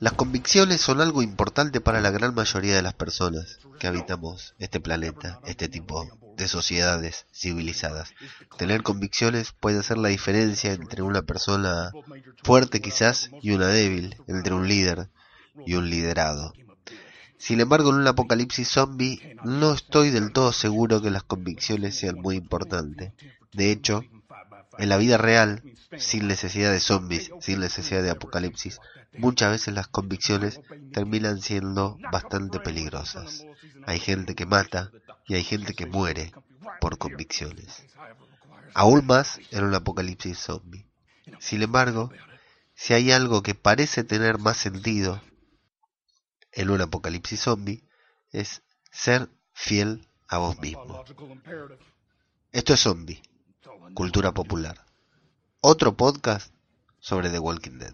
Las convicciones son algo importante para la gran mayoría de las personas que habitamos este planeta, este tipo de sociedades civilizadas. Tener convicciones puede hacer la diferencia entre una persona fuerte quizás y una débil, entre un líder y un liderado. Sin embargo, en un apocalipsis zombie no estoy del todo seguro que las convicciones sean muy importantes. De hecho, en la vida real, sin necesidad de zombies, sin necesidad de apocalipsis, muchas veces las convicciones terminan siendo bastante peligrosas. Hay gente que mata y hay gente que muere por convicciones. Aún más en un apocalipsis zombie. Sin embargo, si hay algo que parece tener más sentido en un apocalipsis zombie, es ser fiel a vos mismo. Esto es zombie cultura popular. Otro podcast sobre The Walking Dead.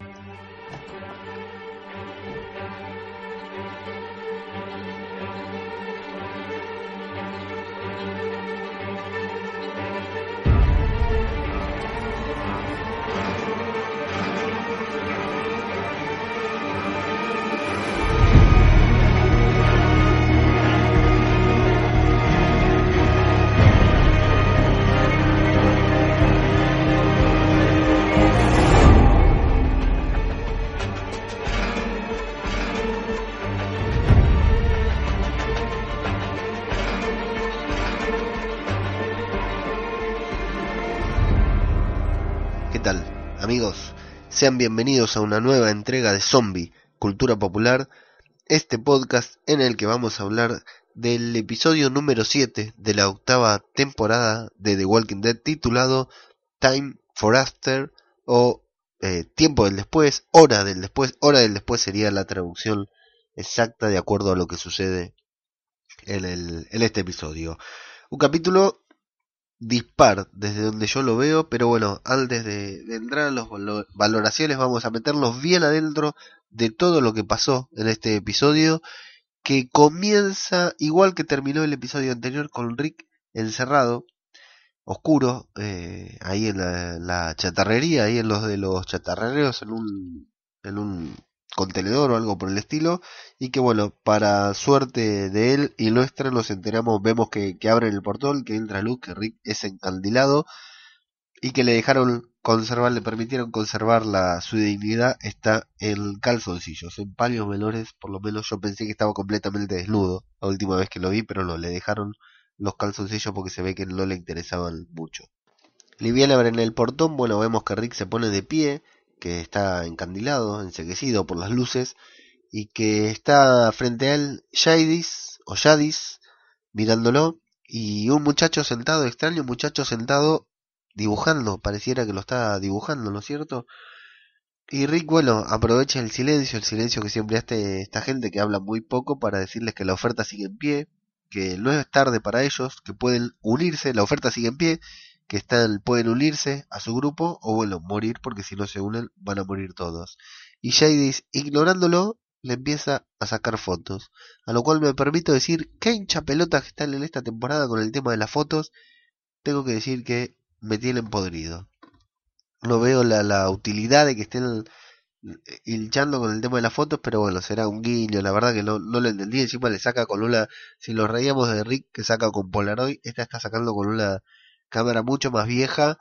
Amigos? Sean bienvenidos a una nueva entrega de Zombie, Cultura Popular, este podcast en el que vamos a hablar del episodio número 7 de la octava temporada de The Walking Dead titulado Time for After o eh, Tiempo del Después, Hora del Después, Hora del Después sería la traducción exacta de acuerdo a lo que sucede en, el, en este episodio. Un capítulo dispar desde donde yo lo veo, pero bueno, antes de, entrar a las valoraciones vamos a meternos bien adentro de todo lo que pasó en este episodio, que comienza igual que terminó el episodio anterior con Rick encerrado, oscuro, eh, ahí en la, la, chatarrería, ahí en los de los chatarreros, en un, en un contenedor o algo por el estilo y que bueno para suerte de él y nuestra nos enteramos vemos que, abren el portón que entra luz que Rick es encandilado y que le dejaron conservar le permitieron conservar la su dignidad está en calzoncillos en paños menores por lo menos yo pensé que estaba completamente desnudo la última vez que lo vi pero no le dejaron los calzoncillos porque se ve que no le interesaban mucho. Liviana abre en el portón bueno vemos que Rick se pone de pie que está encandilado, enseguecido por las luces, y que está frente a él Jadis o Yadis mirándolo, y un muchacho sentado, extraño muchacho sentado dibujando, pareciera que lo está dibujando, ¿no es cierto? Y Rick, bueno, aprovecha el silencio, el silencio que siempre hace esta gente que habla muy poco para decirles que la oferta sigue en pie, que no es tarde para ellos, que pueden unirse, la oferta sigue en pie, que están, pueden unirse a su grupo o bueno, morir porque si no se unen van a morir todos. Y Jadis, ignorándolo, le empieza a sacar fotos. A lo cual me permito decir que hincha pelotas que están en esta temporada con el tema de las fotos. Tengo que decir que me tienen podrido. No veo la, la utilidad de que estén hinchando con el tema de las fotos, pero bueno, será un guiño, la verdad que no, no lo entendí, encima le saca con una, si nos reíamos de Rick que saca con Polaroid, esta está sacando con una cámara mucho más vieja,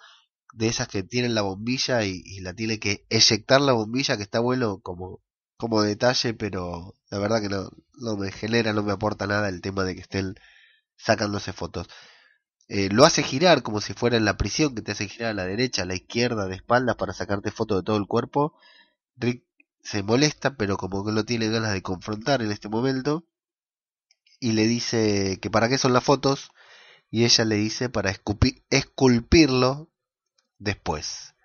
de esas que tienen la bombilla y, la tiene que eyectar la bombilla, que está bueno como, como detalle, pero la verdad que no, no me genera, no me aporta nada el tema de que estén sacándose fotos. Eh, lo hace girar como si fuera en la prisión, que te hace girar a la derecha, a la izquierda, de espaldas para sacarte fotos de todo el cuerpo. Rick se molesta, pero como que no tiene ganas de confrontar en este momento. Y le dice que para qué son las fotos y ella le dice para esculpirlo después.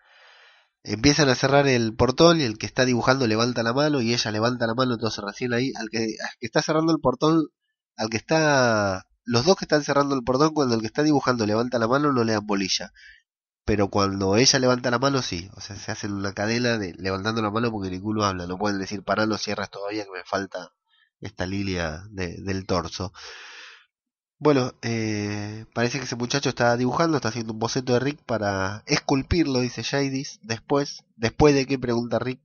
Empiezan a cerrar el portón y el que está dibujando levanta la mano y ella levanta la mano, entonces recién ahí, al que, está cerrando el portón, al que está, los dos que están cerrando el portón, cuando el que está dibujando levanta la mano no le dan bolilla. Pero cuando ella levanta la mano, sí. O sea, se hacen una cadena de levantando la mano porque ninguno habla. No pueden decir, para, no cierras todavía que me falta esta lilia del torso. Bueno, eh, parece que ese muchacho está dibujando, está haciendo un boceto de Rick para esculpirlo, dice Jadis. Después, después de que pregunta Rick,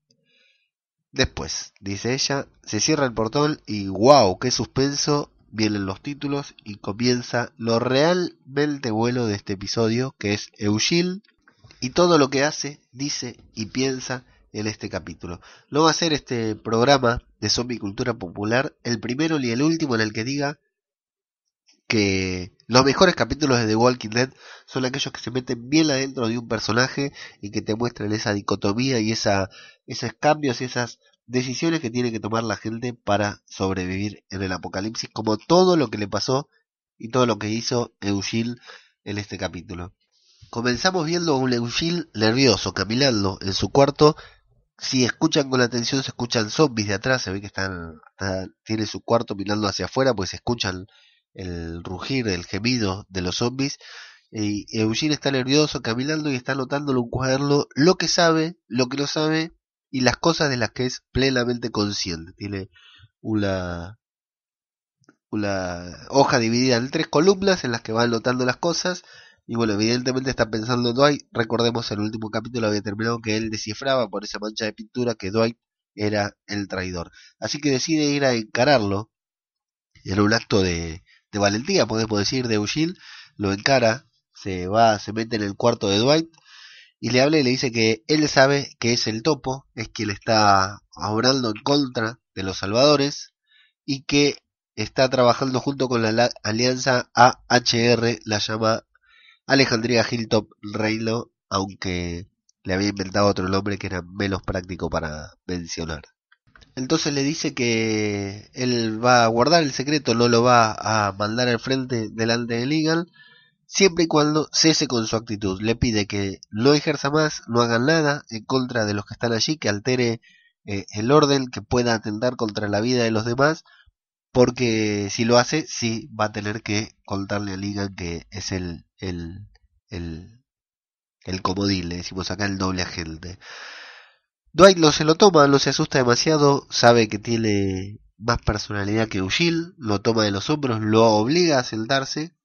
Después, dice ella, se cierra el portón y wow, qué suspenso, vienen los títulos y comienza lo realmente bueno de este episodio, que es Eugil y todo lo que hace, dice y piensa en este capítulo. No va a ser este programa de zombie cultura popular el primero ni el último en el que diga que los mejores capítulos de The Walking Dead son aquellos que se meten bien adentro de un personaje y que te muestran esa dicotomía y esa, esos cambios y esas decisiones que tiene que tomar la gente para sobrevivir en el apocalipsis, como todo lo que le pasó y todo lo que hizo Eugil en este capítulo. Comenzamos viendo a un Eugil nervioso, caminando en su cuarto. Si escuchan con atención, se escuchan zombies de atrás, se ve que están, tiene su cuarto mirando hacia afuera, pues se escuchan el rugir, el gemido de los zombies. Y Eugene está nervioso, caminando y está anotándole un cuaderno lo que sabe, lo que no sabe y las cosas de las que es plenamente consciente. Tiene una, una hoja dividida en tres columnas en las que va anotando las cosas. Y bueno, evidentemente está pensando en Dwight. Recordemos en el último capítulo había terminado que él descifraba por esa mancha de pintura que Dwight era el traidor. Así que decide ir a encararlo en un acto de, de valentía, podemos decir, de Eugene, lo encara, se va, se mete en el cuarto de Dwight y le habla y le dice que él sabe que es el topo, es quien está obrando en contra de los salvadores y que está trabajando junto con la alianza AHR, la llama Alejandría Hilltop Reino, aunque le había inventado otro nombre que era menos práctico para mencionar. Entonces le dice que él va a guardar el secreto, no lo va a mandar al frente delante de Legal, siempre y cuando cese con su actitud. Le pide que no ejerza más, no haga nada en contra de los que están allí, que altere eh, el orden, que pueda atentar contra la vida de los demás, porque si lo hace, sí va a tener que contarle a Ligan que es el, el, el, el comodín, le decimos acá el doble agente. Dwight no se lo toma, no se asusta demasiado, sabe que tiene más personalidad que Ugil, lo toma de los hombros, lo obliga a sentarse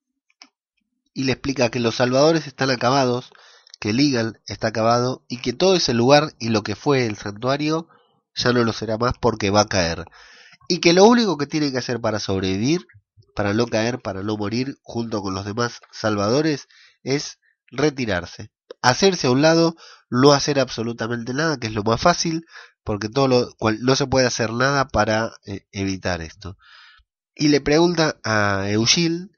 y le explica que los salvadores están acabados, que Legal está acabado y que todo ese lugar y lo que fue el santuario ya no lo será más porque va a caer. Y que lo único que tiene que hacer para sobrevivir, para no caer, para no morir junto con los demás salvadores, es retirarse, hacerse a un lado, no hacer absolutamente nada, que es lo más fácil, porque todo lo cual no se puede hacer nada para eh, evitar esto. Y le pregunta a Eugil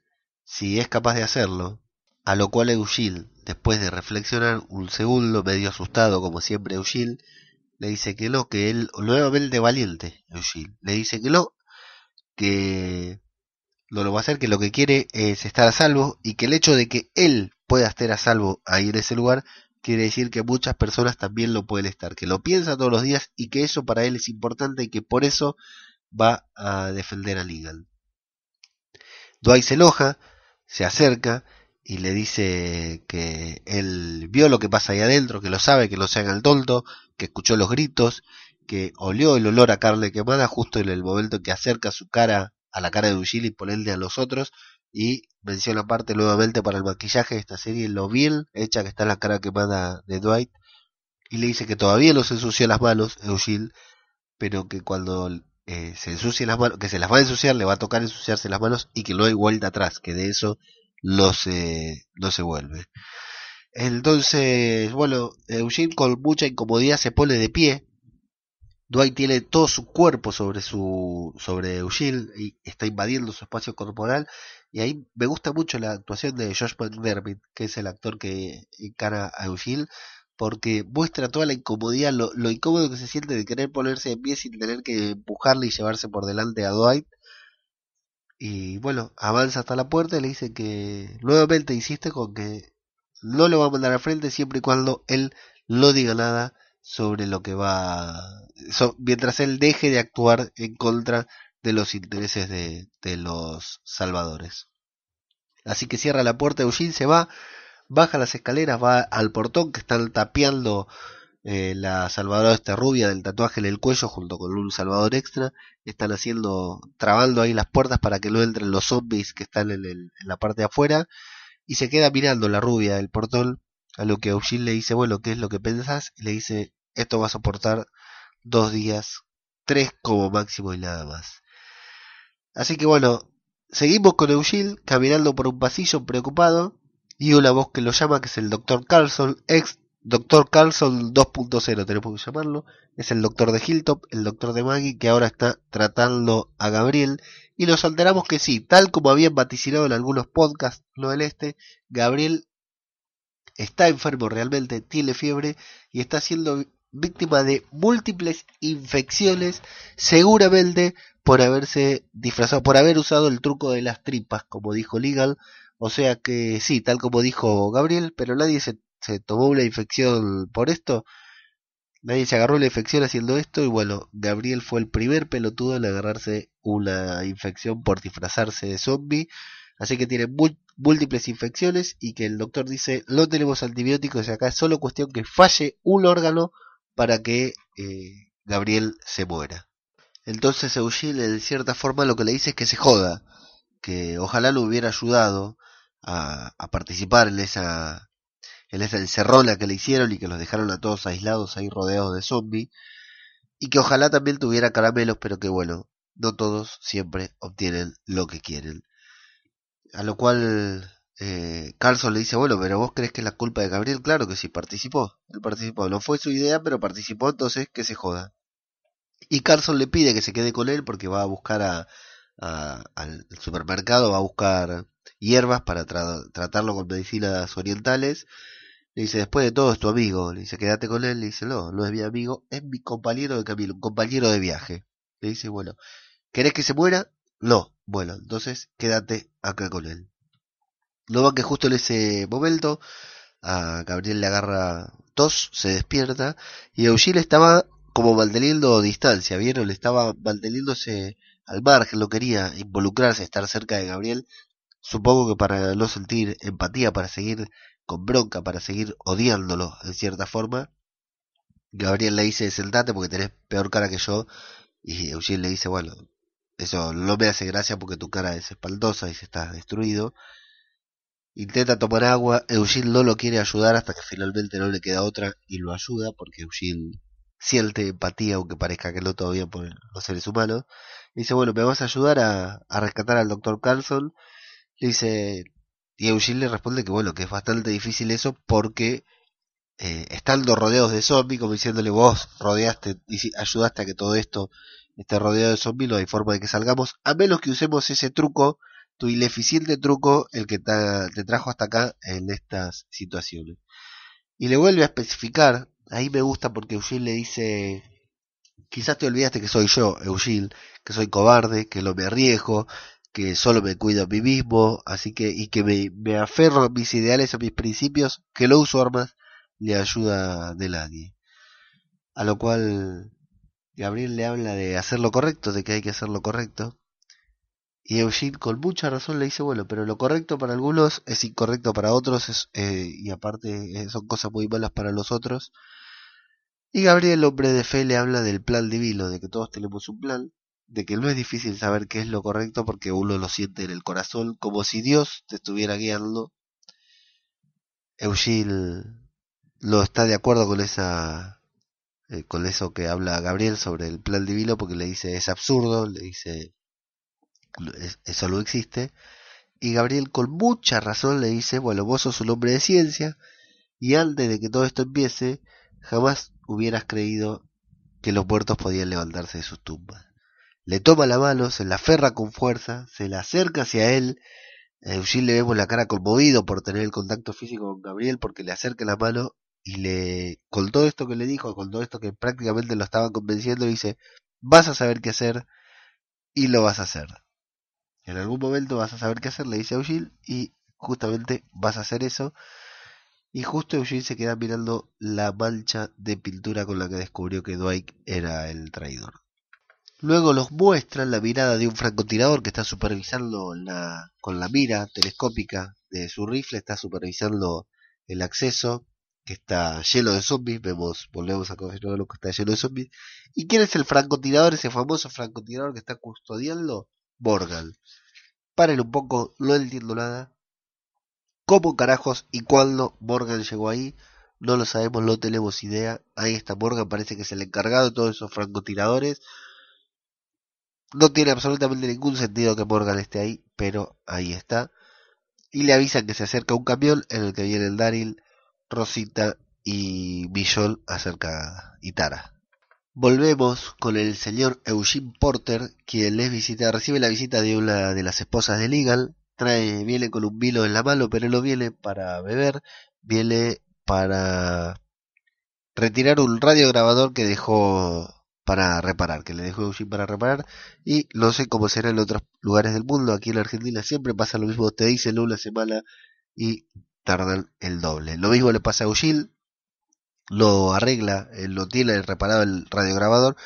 si es capaz de hacerlo, a lo cual Eugil, después de reflexionar un segundo, medio asustado como siempre Eugil, le dice que no, que él, nuevamente valiente, Eugil, le dice que no, que no lo va a hacer, que lo que quiere es estar a salvo y que el hecho de que él pueda estar a salvo ahí en ese lugar quiere decir que muchas personas también lo pueden estar, que lo piensa todos los días y que eso para él es importante y que por eso va a defender a Legal. Dwight se enoja, se acerca y le dice que él vio lo que pasa ahí adentro, que lo sabe, que no se haga el tonto, que escuchó los gritos, que olió el olor a carne quemada justo en el momento que acerca su cara a la cara de Ugil y ponerle a los otros y menciona aparte nuevamente para el maquillaje de esta serie lo bien hecha que está la cara quemada de Dwight y le dice que todavía no se ensució las manos Eugene pero que cuando eh, se ensucie las manos que se las va a ensuciar le va a tocar ensuciarse las manos y que no hay vuelta atrás que de eso no se no se vuelve. Entonces bueno Eugene con mucha incomodidad se pone de pie. Dwight tiene todo su cuerpo sobre su sobre Eugene y está invadiendo su espacio corporal y ahí me gusta mucho la actuación de Josh McDermott, que es el actor que encara a Eugene, porque muestra toda la incomodidad, lo, lo, incómodo que se siente de querer ponerse de pie sin tener que empujarle y llevarse por delante a Dwight. Y bueno, avanza hasta la puerta y le dice que nuevamente insiste con que no lo va a mandar al frente siempre y cuando él no diga nada sobre lo que va, mientras él deje de actuar en contra de los intereses de, de los salvadores. Así que cierra la puerta, Eugene se va, baja las escaleras, va al portón que están tapiando eh, la salvadora esta rubia del tatuaje en el cuello junto con un salvador extra. Están haciendo, trabando ahí las puertas para que no entren los zombies que están en, el, en la parte de afuera. Y se queda mirando la rubia del portón a lo que Eugene le dice, bueno, ¿qué es lo que pensás? Y le dice, esto va a soportar dos días, tres como máximo y nada más. Así que bueno, seguimos con Eugene caminando por un pasillo preocupado y una voz que lo llama, que es el doctor Carlson, ex doctor Carlson 2.0 tenemos que llamarlo, es el doctor de Hilltop, el doctor de Maggie, que ahora está tratando a Gabriel, y nos alteramos que sí, tal como habían vaticinado en algunos podcasts, lo del este, Gabriel está enfermo realmente, tiene fiebre y está siendo víctima de múltiples infecciones, seguramente por haberse disfrazado, por haber usado el truco de las tripas, como dijo Legal. O sea que sí, tal como dijo Gabriel, pero nadie se, tomó una infección por esto. Nadie se agarró la infección haciendo esto y bueno, Gabriel fue el primer pelotudo en agarrarse una infección por disfrazarse de zombie. Así que tiene múltiples infecciones y que el doctor dice no tenemos antibióticos y acá es solo cuestión que falle un órgano para que eh, Gabriel se muera. Entonces Eugene en cierta forma lo que le dice es que se joda, que ojalá lo hubiera ayudado a, a participar en esa en esa encerrona que le hicieron y que los dejaron a todos aislados ahí rodeados de zombies y que ojalá también tuviera caramelos pero que bueno no todos siempre obtienen lo que quieren a lo cual eh, Carlson le dice, bueno, pero vos crees que es la culpa de Gabriel, claro que sí, participó, él participó, no fue su idea, pero participó, entonces que se joda. Y Carlson le pide que se quede con él porque va a buscar a, al supermercado, va a buscar hierbas para tratarlo con medicinas orientales. Le dice, después de todo es tu amigo. Le dice, quédate con él. Le dice, no, no es mi amigo, es mi compañero de camino, un compañero de viaje. Le dice, bueno, ¿querés que se muera? No. Bueno, entonces quédate acá con él. Luego que justo en ese momento a Gabriel le agarra tos, se despierta y Eugene estaba como manteniendo distancia, ¿vieron? Le estaba manteniéndose al margen, no quería involucrarse, estar cerca de Gabriel. Supongo que para no sentir empatía, para seguir con bronca, para seguir odiándolo en cierta forma. Gabriel le dice, sentate porque tenés peor cara que yo. Y Eugene le dice, bueno, eso no me hace gracia porque tu cara es espaldosa y se está destruido. Intenta tomar agua, Eugene no lo quiere ayudar hasta que finalmente no le queda otra y lo ayuda porque Eugene siente empatía aunque parezca que no todavía por los seres humanos. dice, bueno, me vas a ayudar a, rescatar al doctor Carlson. Le dice, y Eugene le responde que bueno, que es bastante difícil eso porque eh, estando rodeados de zombies, como diciéndole vos rodeaste y ayudaste a que todo esto esté rodeado de zombies, no hay forma de que salgamos, a menos que usemos ese truco tu ineficiente truco el que te trajo hasta acá en estas situaciones. Y le vuelve a especificar, ahí me gusta porque Eugene le dice, quizás te olvidaste que soy yo, Eugene, que soy cobarde, que no me arriesgo, que solo me cuido a mí mismo, así que, y que me, me aferro a mis ideales, a mis principios, que no uso armas ni ayuda de nadie. A lo cual Gabriel le habla de hacer lo correcto, de que hay que hacer lo correcto, y Eugene con mucha razón le dice, bueno, pero lo correcto para algunos es incorrecto para otros eh, y aparte eh, son cosas muy malas para los otros. Y Gabriel, hombre de fe, le habla del plan divino, de que todos tenemos un plan, de que no es difícil saber qué es lo correcto porque uno lo siente en el corazón, como si Dios te estuviera guiando. Eugene no está de acuerdo con esa eh, con eso que habla Gabriel sobre el plan divino porque le dice es absurdo, le dice eso no existe. Y Gabriel con mucha razón le dice, bueno, vos sos un hombre de ciencia y antes de que todo esto empiece, jamás hubieras creído que los muertos podían levantarse de sus tumbas. Le toma la mano, se la aferra con fuerza, se la acerca hacia él. A Eugene le vemos la cara conmovido por tener el contacto físico con Gabriel porque le acerca la mano y le, con todo esto que le dijo, con todo esto que prácticamente lo estaba convenciendo, le dice, vas a saber qué hacer y lo vas a hacer. En algún momento vas a saber qué hacer, le dice a Eugene, y justamente vas a hacer eso. Y justo Eugene se queda mirando la mancha de pintura con la que descubrió que Dwight era el traidor. Luego los muestran la mirada de un francotirador que está supervisando la, con la mira telescópica de su rifle, está supervisando el acceso, que está lleno de zombies, vemos, volvemos a confirmar lo que está lleno de zombies. ¿Y quién es el francotirador, ese famoso francotirador que está custodiando? Morgan. Paren un poco, no entiendo nada. ¿Cómo carajos y cuándo Morgan llegó ahí? no lo sabemos, no tenemos idea. Ahí está Morgan, parece que es el encargado de todos esos francotiradores. No tiene absolutamente ningún sentido que Morgan esté ahí, pero ahí está. Y le avisan que se acerca un camión en el que viene el Daryl, Rosita y Billol acerca y Tara. Volvemos con el señor Eugene Porter, quien les visita, recibe la visita de una de las esposas de Legal, trae, viene con un vino en la mano, pero no viene para beber, viene para retirar un radiograbador que dejó para reparar, que le dejó Eugene para reparar, y no sé cómo será en otros lugares del mundo, aquí en Argentina siempre pasa lo mismo, te dicen una semana y tardan el doble. Lo mismo le pasa a Eugene, lo arregla, él lo tiene reparado el radiograbador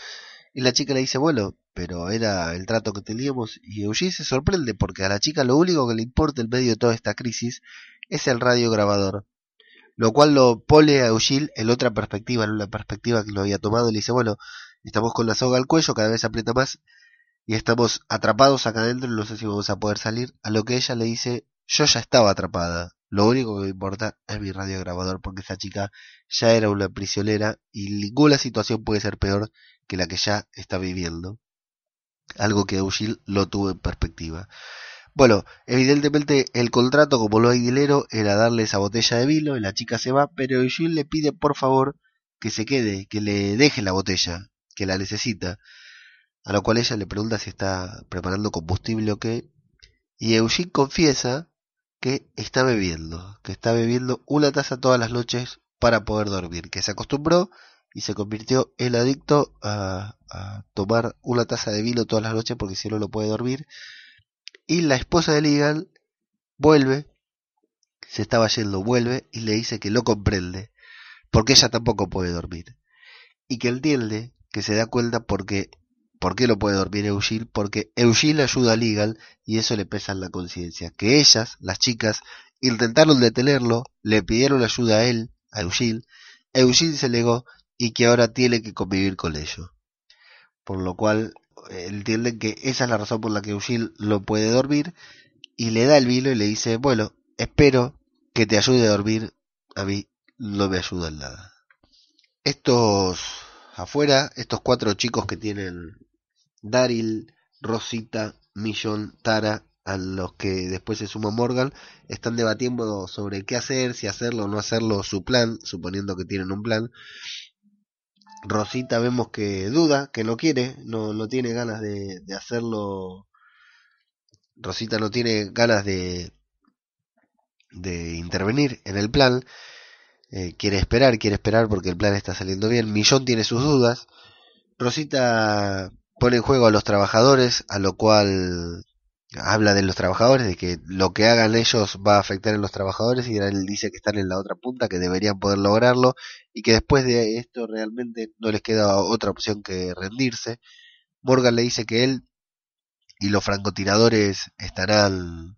y la chica le dice, bueno, pero era el trato que teníamos y Eugene se sorprende porque a la chica lo único que le importa en medio de toda esta crisis es el radiograbador. Lo cual lo pone a Eugene en otra perspectiva, en una perspectiva que lo había tomado y le dice, bueno, estamos con la soga al cuello, cada vez aprieta más y estamos atrapados acá adentro no sé si vamos a poder salir. A lo que ella le dice, yo ya estaba atrapada. Lo único que me importa es mi radiograbador porque esa chica ya era una prisionera y ninguna situación puede ser peor que la que ya está viviendo. Algo que Eugene lo tuvo en perspectiva. Bueno, evidentemente el contrato, como no hay era darle esa botella de vino y la chica se va, pero Eugene le pide por favor que se quede, que le deje la botella, que la necesita. A lo cual ella le pregunta si está preparando combustible o qué. Y Eugene confiesa que está bebiendo, que está bebiendo una taza todas las noches para poder dormir, que se acostumbró y se convirtió el adicto a, tomar una taza de vino todas las noches porque si no no puede dormir. Y la esposa de Ligan vuelve, se estaba yendo, vuelve y le dice que lo comprende, porque ella tampoco puede dormir. Y que entiende, que se da cuenta porque ¿Por qué lo puede dormir Eugene? Porque Eugene ayuda a Legal y eso le pesa en la conciencia. Que ellas, las chicas, intentaron detenerlo, le pidieron ayuda a él, a Eugene, Eugene se negó y que ahora tiene que convivir con ellos. Por lo cual eh, entienden que esa es la razón por la que Eugene lo puede dormir y le da el vino y le dice, bueno, espero que te ayude a dormir, a mí no me ayuda en nada. Estos afuera, estos cuatro chicos que tienen Daryl, Rosita, Millon, Tara, a los que después se suma Morgan, están debatiendo sobre qué hacer, si hacerlo o no hacerlo, su plan, suponiendo que tienen un plan. Rosita vemos que duda, que no quiere, no, no tiene ganas de, de hacerlo. Rosita no tiene ganas de, de intervenir en el plan. Eh, quiere esperar, quiere esperar porque el plan está saliendo bien. Millón tiene sus dudas. Rosita pone en juego a los trabajadores, a lo cual habla de los trabajadores, de que lo que hagan ellos va a afectar a los trabajadores y él dice que están en la otra punta, que deberían poder lograrlo y que después de esto realmente no les queda otra opción que rendirse. Morgan le dice que él y los francotiradores estarán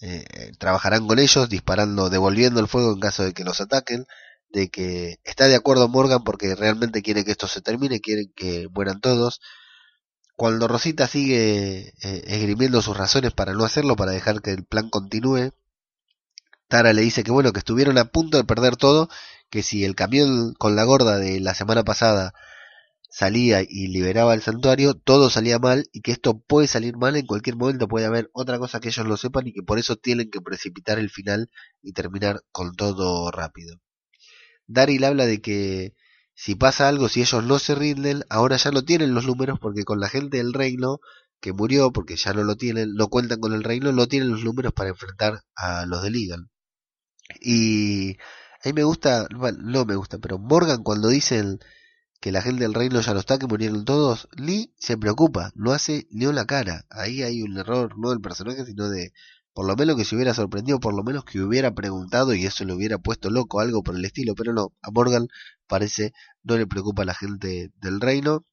eh, trabajarán con ellos disparando, devolviendo el fuego en caso de que los ataquen, de que está de acuerdo Morgan porque realmente quiere que esto se termine, quieren que mueran todos, cuando Rosita sigue eh, esgrimiendo sus razones para no hacerlo, para dejar que el plan continúe, Tara le dice que bueno, que estuvieron a punto de perder todo, que si el camión con la gorda de la semana pasada salía y liberaba el santuario, todo salía mal y que esto puede salir mal en cualquier momento, puede haber otra cosa que ellos lo sepan y que por eso tienen que precipitar el final y terminar con todo rápido. Daryl habla de que si pasa algo, si ellos no se rinden, ahora ya no tienen los números porque con la gente del reino que murió, porque ya no lo tienen, no cuentan con el reino, no tienen los números para enfrentar a los de Ligan. Y a mí me gusta, no me gusta, pero Morgan cuando dicen que la gente del reino ya no está, que murieron todos, Lee se preocupa, no hace ni una cara. Ahí hay un error, no del personaje, sino de por lo menos que se hubiera sorprendido, por lo menos que hubiera preguntado y eso le hubiera puesto loco, algo por el estilo, pero no, a Morgan parece no le preocupa a la gente del reino.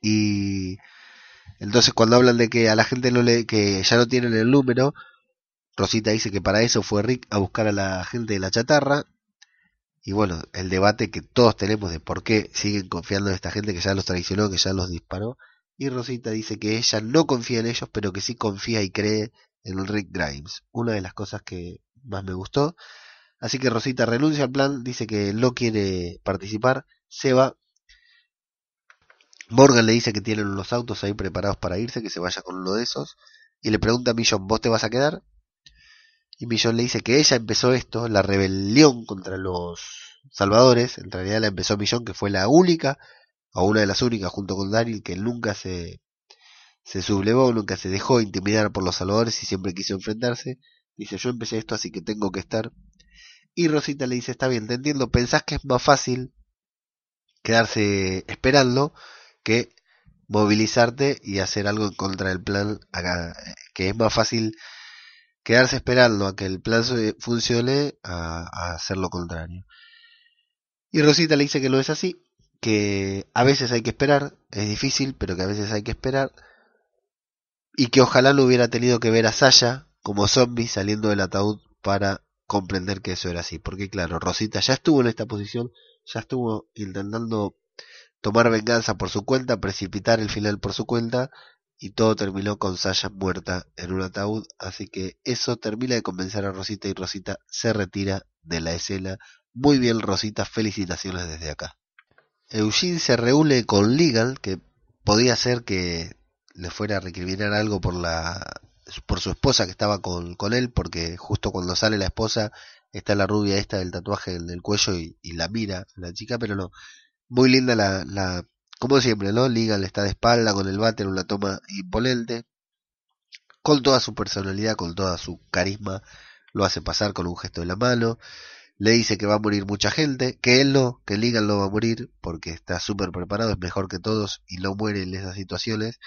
Y entonces cuando hablan de que a la gente no le, que ya no tienen el número, Rosita dice que para eso fue Rick a buscar a la gente de la chatarra. Y bueno, el debate que todos tenemos de por qué siguen confiando en esta gente que ya los traicionó, que ya los disparó. Y Rosita dice que ella no confía en ellos, pero que sí confía y cree en Rick Grimes. Una de las cosas que más me gustó. Así que Rosita renuncia al plan, dice que no quiere participar, se va. Morgan le dice que tienen unos autos ahí preparados para irse, que se vaya con uno de esos. Y le pregunta a Millón, ¿vos te vas a quedar? Y Millón le dice que ella empezó esto, la rebelión contra los salvadores. En realidad la empezó Millón, que fue la única, o una de las únicas, junto con Daryl, que nunca se, se sublevó, nunca se dejó intimidar por los salvadores y siempre quiso enfrentarse. Dice, yo empecé esto, así que tengo que estar. Y Rosita le dice, está bien, te entiendo, pensás que es más fácil quedarse esperando que movilizarte y hacer algo en contra del plan acá, que es más fácil quedarse esperando a que el plan funcione a, hacer lo contrario. Y Rosita le dice que no es así, que a veces hay que esperar, es difícil, pero que a veces hay que esperar, y que ojalá no hubiera tenido que ver a Sasha como zombie saliendo del ataúd para comprender que eso era así. Porque claro, Rosita ya estuvo en esta posición, ya estuvo intentando tomar venganza por su cuenta, precipitar el final por su cuenta, y todo terminó con Sasha muerta en un ataúd, así que eso termina de convencer a Rosita y Rosita se retira de la escena. Muy bien Rosita, felicitaciones desde acá. Eugene se reúne con Legal, que podía ser que le fuera a recriminar algo por la por su esposa que estaba con, con él, porque justo cuando sale la esposa está la rubia esta del tatuaje en el cuello y, la mira la chica, pero no. Muy linda la, la como siempre, ¿no? Liga le está de espalda con el váter, una toma imponente. Con toda su personalidad, con toda su carisma, lo hace pasar con un gesto de la mano. Le dice que va a morir mucha gente, que él no, que Ligan no va a morir, porque está súper preparado, es mejor que todos y no muere en esas situaciones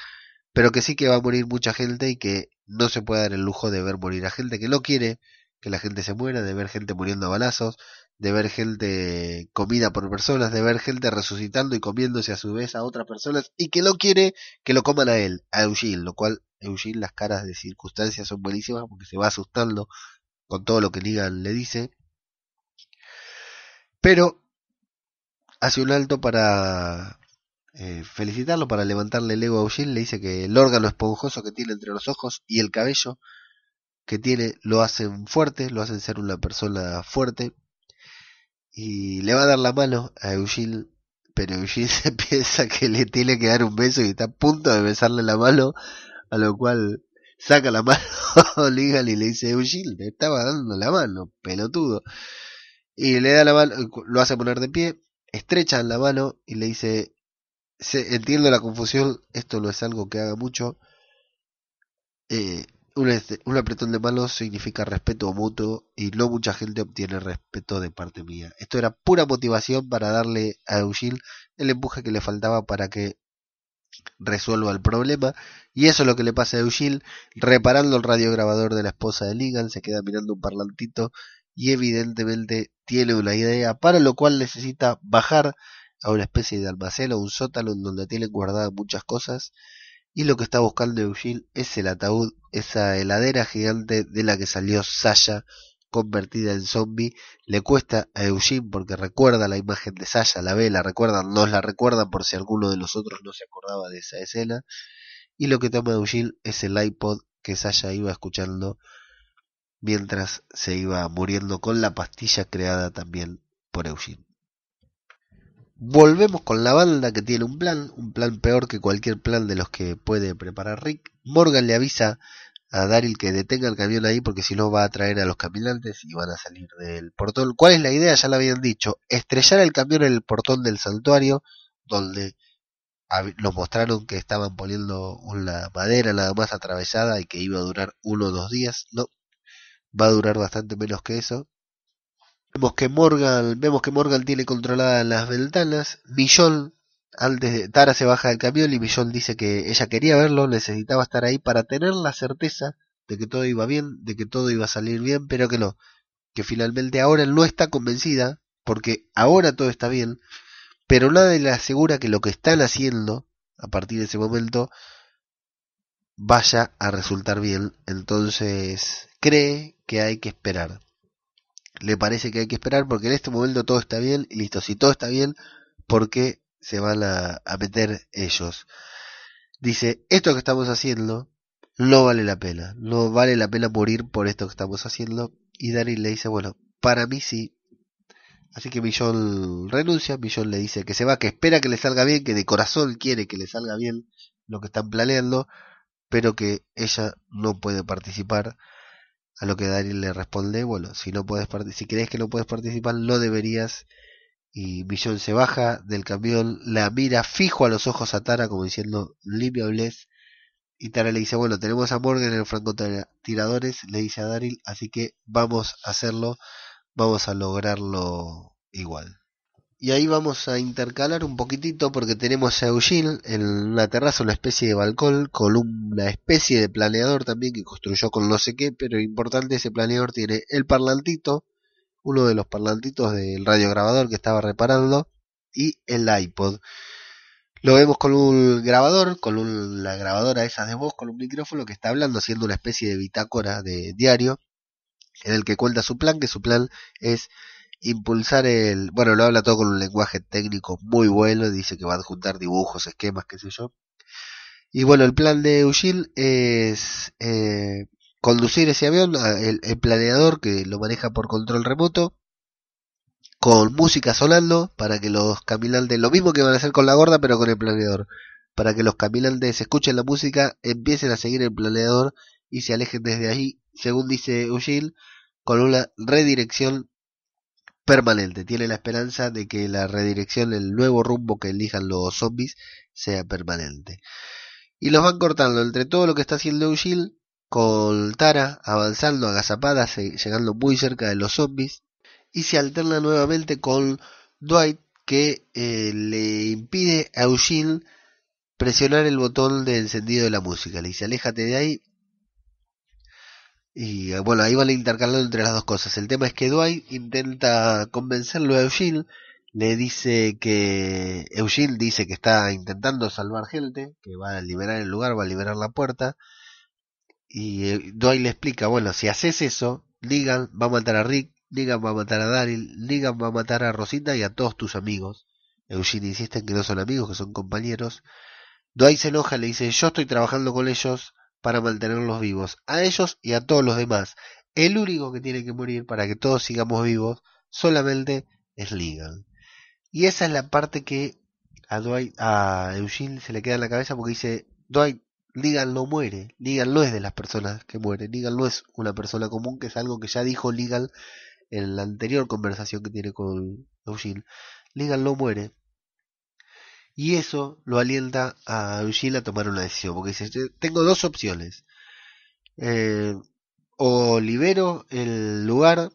pero que sí que va a morir mucha gente y que no se puede dar el lujo de ver morir a gente que no quiere que la gente se muera, de ver gente muriendo a balazos, de ver gente comida por personas, de ver gente resucitando y comiéndose a su vez a otras personas y que no quiere que lo coman a él, a Eugene, lo cual Eugene las caras de circunstancias son buenísimas porque se va asustando con todo lo que Negan le dice. Pero hace un alto para eh, felicitarlo para levantarle el ego a Eugene, le dice que el órgano esponjoso que tiene entre los ojos y el cabello que tiene lo hacen fuerte, lo hacen ser una persona fuerte. Y le va a dar la mano a Eugene, pero Eugene se piensa que le tiene que dar un beso y está a punto de besarle la mano, a lo cual saca la mano Ligan y le dice, Eugene, te estaba dando la mano, pelotudo. Y le da la mano, lo hace poner de pie, estrecha la mano y le dice, entiendo la confusión, esto no es algo que haga mucho. Eh, un, este, un, apretón de manos significa respeto mutuo y no mucha gente obtiene respeto de parte mía. Esto era pura motivación para darle a Eugene el empuje que le faltaba para que resuelva el problema. Y eso es lo que le pasa a Eugene, reparando el radiograbador de la esposa de Ligan, se queda mirando un parlantito y evidentemente tiene una idea, para lo cual necesita bajar a una especie de almacén o un sótano en donde tienen guardadas muchas cosas y lo que está buscando Eugene es el ataúd, esa heladera gigante de la que salió Sasha convertida en zombie. Le cuesta a Eugene porque recuerda la imagen de Sasha, la ve, la recuerdan, nos la recuerdan por si alguno de los otros no se acordaba de esa escena. Y lo que toma Eugene es el iPod que Sasha iba escuchando mientras se iba muriendo con la pastilla creada también por Eugene. Volvemos con la banda que tiene un plan, un plan peor que cualquier plan de los que puede preparar Rick. Morgan le avisa a Daryl que detenga el camión ahí porque si no va a traer a los caminantes y van a salir del portón. ¿Cuál es la idea? Ya la habían dicho. Estrellar el camión en el portón del santuario donde nos mostraron que estaban poniendo una madera nada más atravesada y que iba a durar uno o dos días. No, va a durar bastante menos que eso. Vemos que Morgan, vemos que Morgan tiene controladas las ventanas. Millón, antes de Tara se baja del camión y Millón dice que ella quería verlo, necesitaba estar ahí para tener la certeza de que todo iba bien, de que todo iba a salir bien, pero que no, que finalmente ahora no está convencida, porque ahora todo está bien, pero nadie le asegura que lo que están haciendo a partir de ese momento vaya a resultar bien, entonces cree que hay que esperar le parece que hay que esperar porque en este momento todo está bien y listo, si todo está bien, ¿por qué se van a, meter ellos? Dice, esto que estamos haciendo no vale la pena, no vale la pena morir por esto que estamos haciendo y Daryl le dice, bueno, para mí sí. Así que Millón renuncia, Millón le dice que se va, que espera que le salga bien, que de corazón quiere que le salga bien lo que están planeando, pero que ella no puede participar. A lo que Daryl le responde, bueno, si no puedes si crees que no puedes participar, no deberías. Y Millón se baja del camión, la mira fijo a los ojos a Tara como diciendo, limpia. Y Tara le dice, bueno, tenemos a Morgan en el francotiradores, le dice a Daryl, así que vamos a hacerlo, vamos a lograrlo igual. Y ahí vamos a intercalar un poquitito porque tenemos a Eugene en una terraza, una especie de balcón, con una especie de planeador también que construyó con no sé qué, pero importante ese planeador tiene el parlantito, uno de los parlantitos del radiograbador que estaba reparando, y el iPod. Lo vemos con un grabador, con un, la grabadora esa de voz, con un micrófono que está hablando, haciendo una especie de bitácora de diario, en el que cuenta su plan, que su plan es impulsar el... Bueno, lo habla todo con un lenguaje técnico muy bueno, dice que va a adjuntar dibujos, esquemas, qué sé yo. Y bueno, el plan de Eugene es eh, conducir ese avión, el, el, planeador que lo maneja por control remoto, con música sonando para que los caminantes, lo mismo que van a hacer con la gorda, pero con el planeador, para que los caminantes escuchen la música, empiecen a seguir el planeador y se alejen desde ahí, según dice Eugene, con una redirección permanente. Tiene la esperanza de que la redirección, el nuevo rumbo que elijan los zombies sea permanente. Y los van cortando entre todo lo que está haciendo Eugene con Tara avanzando agazapada, llegando muy cerca de los zombies. Y se alterna nuevamente con Dwight que eh, le impide a Eugene presionar el botón de encendido de la música. Le dice, aléjate de ahí, y eh, bueno, ahí van intercalando entre las dos cosas. El tema es que Dwight intenta convencerlo a Eugene, le dice que Eugene dice que está intentando salvar gente, que va a liberar el lugar, va a liberar la puerta. Y eh, Dwight le explica, bueno, si haces eso, Negan va a matar a Rick, Negan va a matar a Daryl, Negan va a matar a Rosita y a todos tus amigos. Eugene insiste en que no son amigos, que son compañeros. Dwight se enoja, le dice, yo estoy trabajando con ellos, para mantenerlos vivos, a ellos y a todos los demás. El único que tiene que morir para que todos sigamos vivos solamente es Ligan. Y esa es la parte que a, Dwight, a Eugene se le queda en la cabeza porque dice, Dwight, Ligan no muere, Ligan no es de las personas que mueren, Ligan no es una persona común, que es algo que ya dijo Ligan en la anterior conversación que tiene con Eugene. Ligan no muere, y eso lo alienta a Eugene a tomar una decisión, porque dice, tengo dos opciones. Eh, o libero el lugar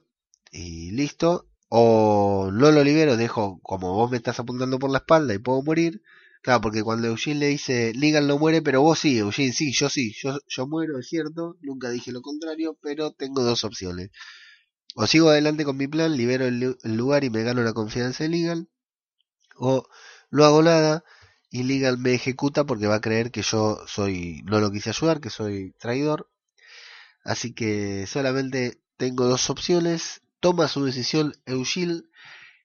y listo, o no lo libero, dejo como vos me estás apuntando por la espalda y puedo morir. Claro, porque cuando Eugene le dice, Ligan no muere, pero vos sí, Eugene, sí, yo sí, yo, yo muero, es cierto, nunca dije lo contrario, pero tengo dos opciones. O sigo adelante con mi plan, libero el, lugar y me gano la confianza de Ligan, o no hago nada y Legal me ejecuta porque va a creer que yo soy no lo quise ayudar, que soy traidor. Así que solamente tengo dos opciones. Toma su decisión Eugene,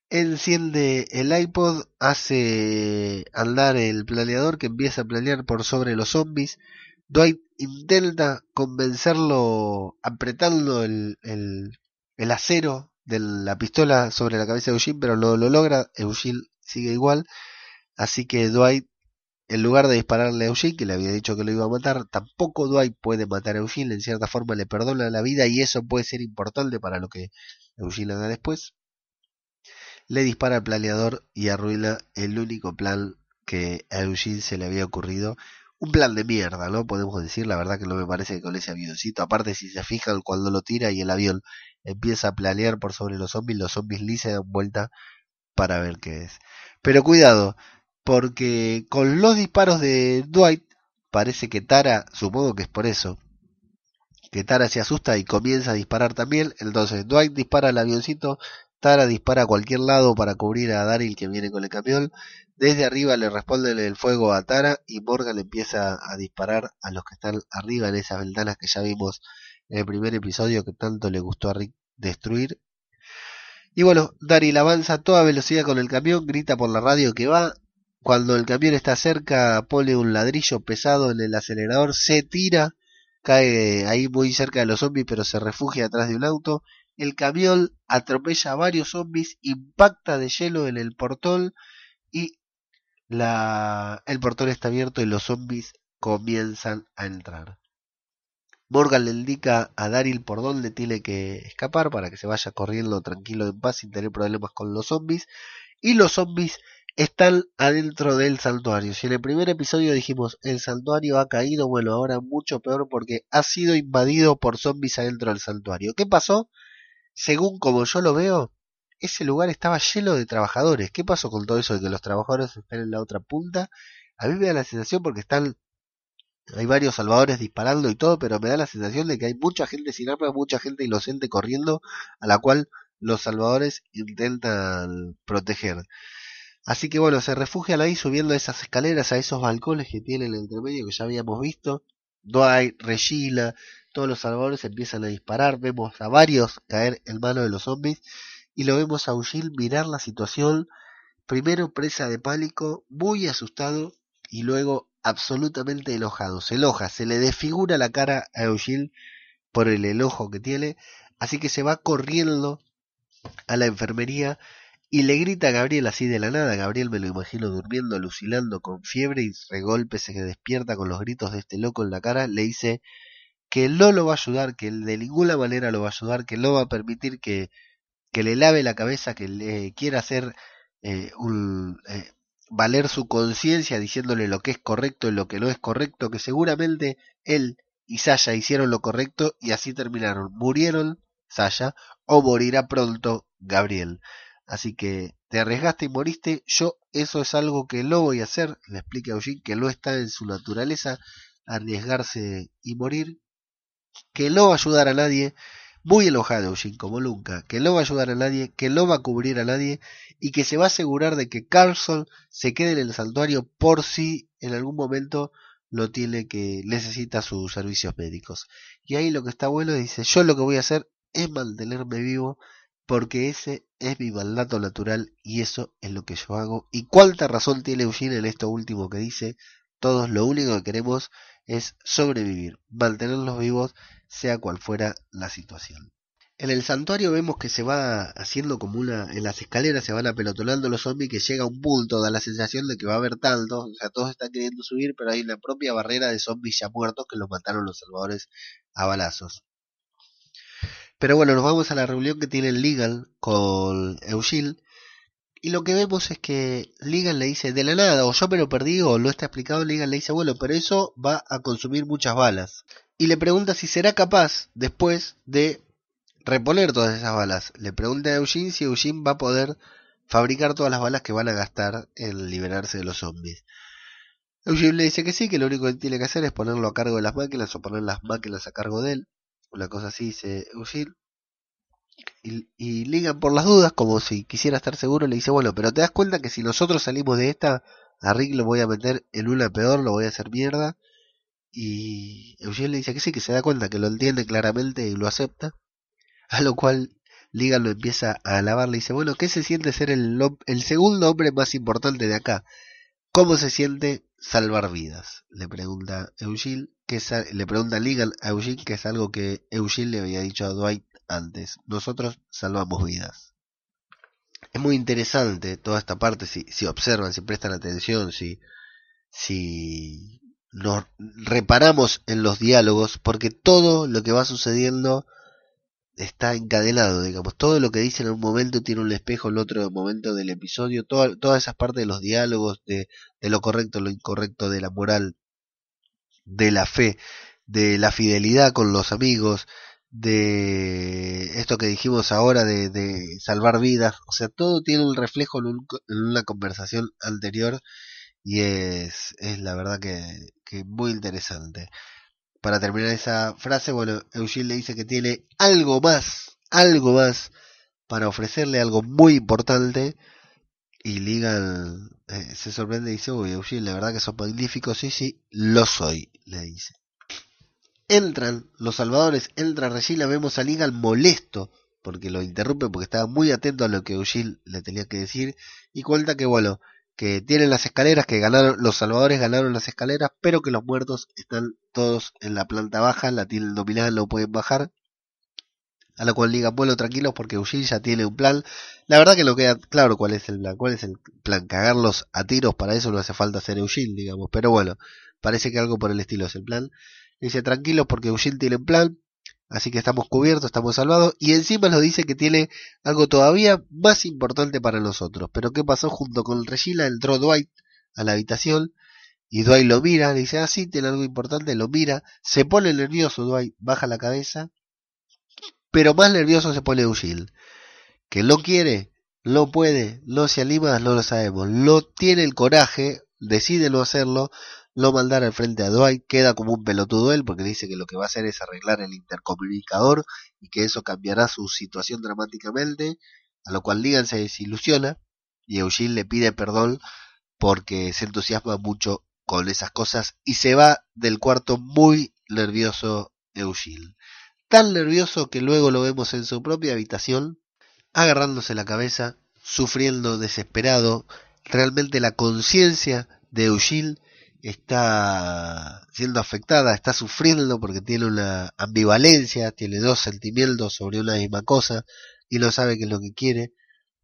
enciende el iPod, hace andar el planeador que empieza a planear por sobre los zombies. Dwight intenta convencerlo apretando el, el, el acero de la pistola sobre la cabeza de Eugene, pero no lo logra. Eugene sigue igual. Así que Dwight, en lugar de dispararle a Eugene, que le había dicho que lo iba a matar, tampoco Dwight puede matar a Eugene, en cierta forma le perdona la vida y eso puede ser importante para lo que Eugene haga después. Le dispara al planeador y arruina el único plan que a Eugene se le había ocurrido. Un plan de mierda, ¿no? Podemos decir, la verdad que no me parece que con ese avioncito, aparte si se fijan cuando lo tira y el avión empieza a planear por sobre los zombies, los zombies le se dan vuelta para ver qué es. Pero cuidado, porque con los disparos de Dwight parece que Tara, supongo que es por eso, que Tara se asusta y comienza a disparar también, entonces Dwight dispara al avioncito, Tara dispara a cualquier lado para cubrir a Daryl que viene con el camión, desde arriba le responden el fuego a Tara y Morgan empieza a disparar a los que están arriba en esas ventanas que ya vimos en el primer episodio que tanto le gustó a Rick destruir. Y bueno, Daryl avanza a toda velocidad con el camión, grita por la radio que va, cuando el camión está cerca, pone un ladrillo pesado en el acelerador, se tira, cae ahí muy cerca de los zombies, pero se refugia atrás de un auto el camión atropella a varios zombies, impacta de hielo en el portón y la, el portón está abierto y los zombies comienzan a entrar. Morgan le indica a Daryl por dónde tiene que escapar para que se vaya corriendo tranquilo en paz sin tener problemas con los zombies. Y los zombies están adentro del santuario. Si en el primer episodio dijimos el santuario ha caído, bueno, ahora mucho peor porque ha sido invadido por zombies adentro del santuario. ¿Qué pasó? Según como yo lo veo, ese lugar estaba lleno de trabajadores. ¿Qué pasó con todo eso de que los trabajadores están en la otra punta? A mí me da la sensación porque están hay varios salvadores disparando y todo, pero me da la sensación de que hay mucha gente sin armas, mucha gente inocente corriendo, a la cual los salvadores intentan proteger. Así que bueno, se refugian ahí subiendo esas escaleras, a esos balcones que tienen entre medio que ya habíamos visto. Dwight, Regina, todos los salvadores empiezan a disparar, vemos a varios caer en manos de los zombies. Y lo vemos a Eugene mirar la situación, primero presa de pánico, muy asustado y luego absolutamente enojado. Se enoja, se le desfigura la cara a Eugene por el enojo que tiene, así que se va corriendo a la enfermería y le grita a Gabriel así de la nada. Gabriel me lo imagino durmiendo, alucinando con fiebre y regolpe se despierta con los gritos de este loco en la cara. Le dice que no lo va a ayudar, que de ninguna manera lo va a ayudar, que no va a permitir que, que le lave la cabeza, que le quiera hacer eh, eh, valer su conciencia diciéndole lo que es correcto y lo que no es correcto, que seguramente él y Sasha hicieron lo correcto y así terminaron. Murieron Sasha o morirá pronto Gabriel. Así que te arriesgaste y moriste. Yo eso es algo que no voy a hacer. Le explica a Eugene que no está en su naturaleza arriesgarse y morir. Que no va a ayudar a nadie muy enojado Eugene como nunca, que no va a ayudar a nadie, que no va a cubrir a nadie y que se va a asegurar de que Carlson se quede en el santuario por si en algún momento lo tiene que necesita sus servicios médicos. Y ahí lo que está bueno dice, yo lo que voy a hacer es mantenerme vivo porque ese es mi mandato natural y eso es lo que yo hago. ¿Y cuánta razón tiene Eugene en esto último que dice? Todos lo único que queremos es sobrevivir, mantenerlos vivos, sea cual fuera la situación. En el santuario vemos que se va haciendo como una, en las escaleras se van apelotonando los zombies que llega a un punto, da la sensación de que va a haber tantos, o sea, todos están queriendo subir, pero hay una propia barrera de zombies ya muertos que los mataron los salvadores a balazos. Pero bueno, nos vamos a la reunión que tiene Legal con Eugene y lo que vemos es que Ligan le dice de la nada, o yo me lo perdí, o no está explicado, Ligan le dice, bueno, pero eso va a consumir muchas balas. Y le pregunta si será capaz después de reponer todas esas balas. Le pregunta a Eugene si Eugene va a poder fabricar todas las balas que van a gastar en liberarse de los zombies. Eugene le dice que sí, que lo único que tiene que hacer es ponerlo a cargo de las máquinas o poner las máquinas a cargo de él. Una cosa así dice Eugene y, Ligan por las dudas, como si quisiera estar seguro, le dice, bueno, pero te das cuenta que si nosotros salimos de esta, a Rick lo voy a meter en una peor, lo voy a hacer mierda. Y Eugene le dice que sí, que se da cuenta, que lo entiende claramente y lo acepta. A lo cual Ligan lo empieza a alabar, le dice, bueno, ¿qué se siente ser el, el segundo hombre más importante de acá? ¿Cómo se siente salvar vidas? Le pregunta Eugene, que le pregunta Ligan a Eugene, que es algo que Eugene le había dicho a Dwight antes. Nosotros salvamos vidas. Es muy interesante toda esta parte, si, si observan, si prestan atención, si, si nos reparamos en los diálogos, porque todo lo que va sucediendo está encadenado, digamos. Todo lo que dicen en un momento tiene un espejo en otro momento del episodio. todas esas partes de los diálogos, de, de lo correcto, lo incorrecto, de la moral, de la fe, de la fidelidad con los amigos, de esto que dijimos ahora de, salvar vidas, o sea, todo tiene un reflejo en, una conversación anterior y es, es la verdad que, muy interesante. Para terminar esa frase, bueno, Eugene le dice que tiene algo más, algo más para ofrecerle algo muy importante y Ligan eh, se sorprende y dice, uy, Eugene, la verdad que son magníficos, sí, sí, lo soy, le dice. Entran los salvadores, entra Regina, vemos a Ligan molesto porque lo interrumpe porque estaba muy atento a lo que Eugene le tenía que decir y cuenta que bueno, que tienen las escaleras, que ganaron, los salvadores ganaron las escaleras, pero que los muertos están todos en la planta baja, la tienen dominada, no pueden bajar. A lo cual digan, bueno, tranquilos porque Eugene ya tiene un plan. La verdad que no queda claro cuál es el plan. ¿Cuál es el plan? Cagarlos a tiros, para eso no hace falta ser Eugene, digamos. Pero bueno, parece que algo por el estilo es el plan. Dice, tranquilos porque Eugene tiene un plan. Así que estamos cubiertos, estamos salvados. Y encima nos dice que tiene algo todavía más importante para nosotros. Pero ¿qué pasó? Junto con Regina entró Dwight a la habitación. Y Dwight lo mira, dice, ah, sí, tiene algo importante, lo mira. Se pone nervioso Dwight, baja la cabeza pero más nervioso se pone Eugene. Que lo quiere, no puede, no se anima, no lo sabemos. No tiene el coraje, decide no hacerlo, no mandar al frente a Dwight, queda como un pelotudo él porque dice que lo que va a hacer es arreglar el intercomunicador y que eso cambiará su situación dramáticamente, a lo cual Ligan se desilusiona y Eugene le pide perdón porque se entusiasma mucho con esas cosas y se va del cuarto muy nervioso Eugene tan nervioso que luego lo vemos en su propia habitación, agarrándose la cabeza, sufriendo desesperado. Realmente la conciencia de Eugene está siendo afectada, está sufriendo porque tiene una ambivalencia, tiene dos sentimientos sobre una misma cosa y no sabe qué es lo que quiere.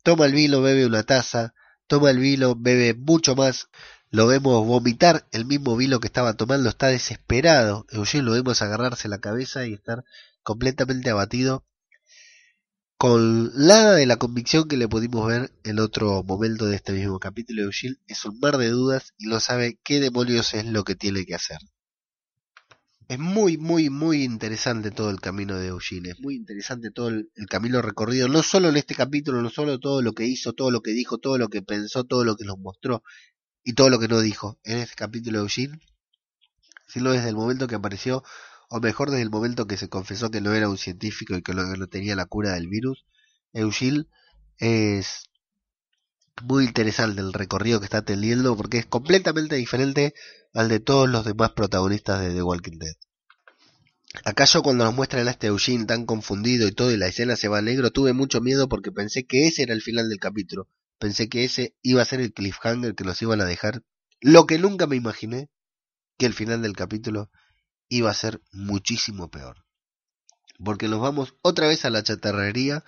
Toma el vino, bebe una taza, toma el vino, bebe mucho más, lo vemos vomitar el mismo vino que estaba tomando, está desesperado. Eugene lo vemos agarrarse la cabeza y estar completamente abatido, con nada de la convicción que le pudimos ver en otro momento de este mismo capítulo de Eugene, es un mar de dudas y no sabe qué demonios es lo que tiene que hacer. Es muy, muy, muy interesante todo el camino de Eugene, es muy interesante todo el, camino recorrido, no solo en este capítulo, no solo todo lo que hizo, todo lo que dijo, todo lo que pensó, todo lo que nos mostró y todo lo que no dijo en este capítulo de Eugene, sino desde el momento que apareció o mejor desde el momento que se confesó que no era un científico y que no tenía la cura del virus, Eugil es muy interesante el recorrido que está teniendo porque es completamente diferente al de todos los demás protagonistas de The Walking Dead. Acá yo cuando nos muestran a este Eugene tan confundido y todo y la escena se va a negro, tuve mucho miedo porque pensé que ese era el final del capítulo. Pensé que ese iba a ser el cliffhanger que nos iban a dejar. Lo que nunca me imaginé que el final del capítulo iba a ser muchísimo peor. Porque nos vamos otra vez a la chatarrería,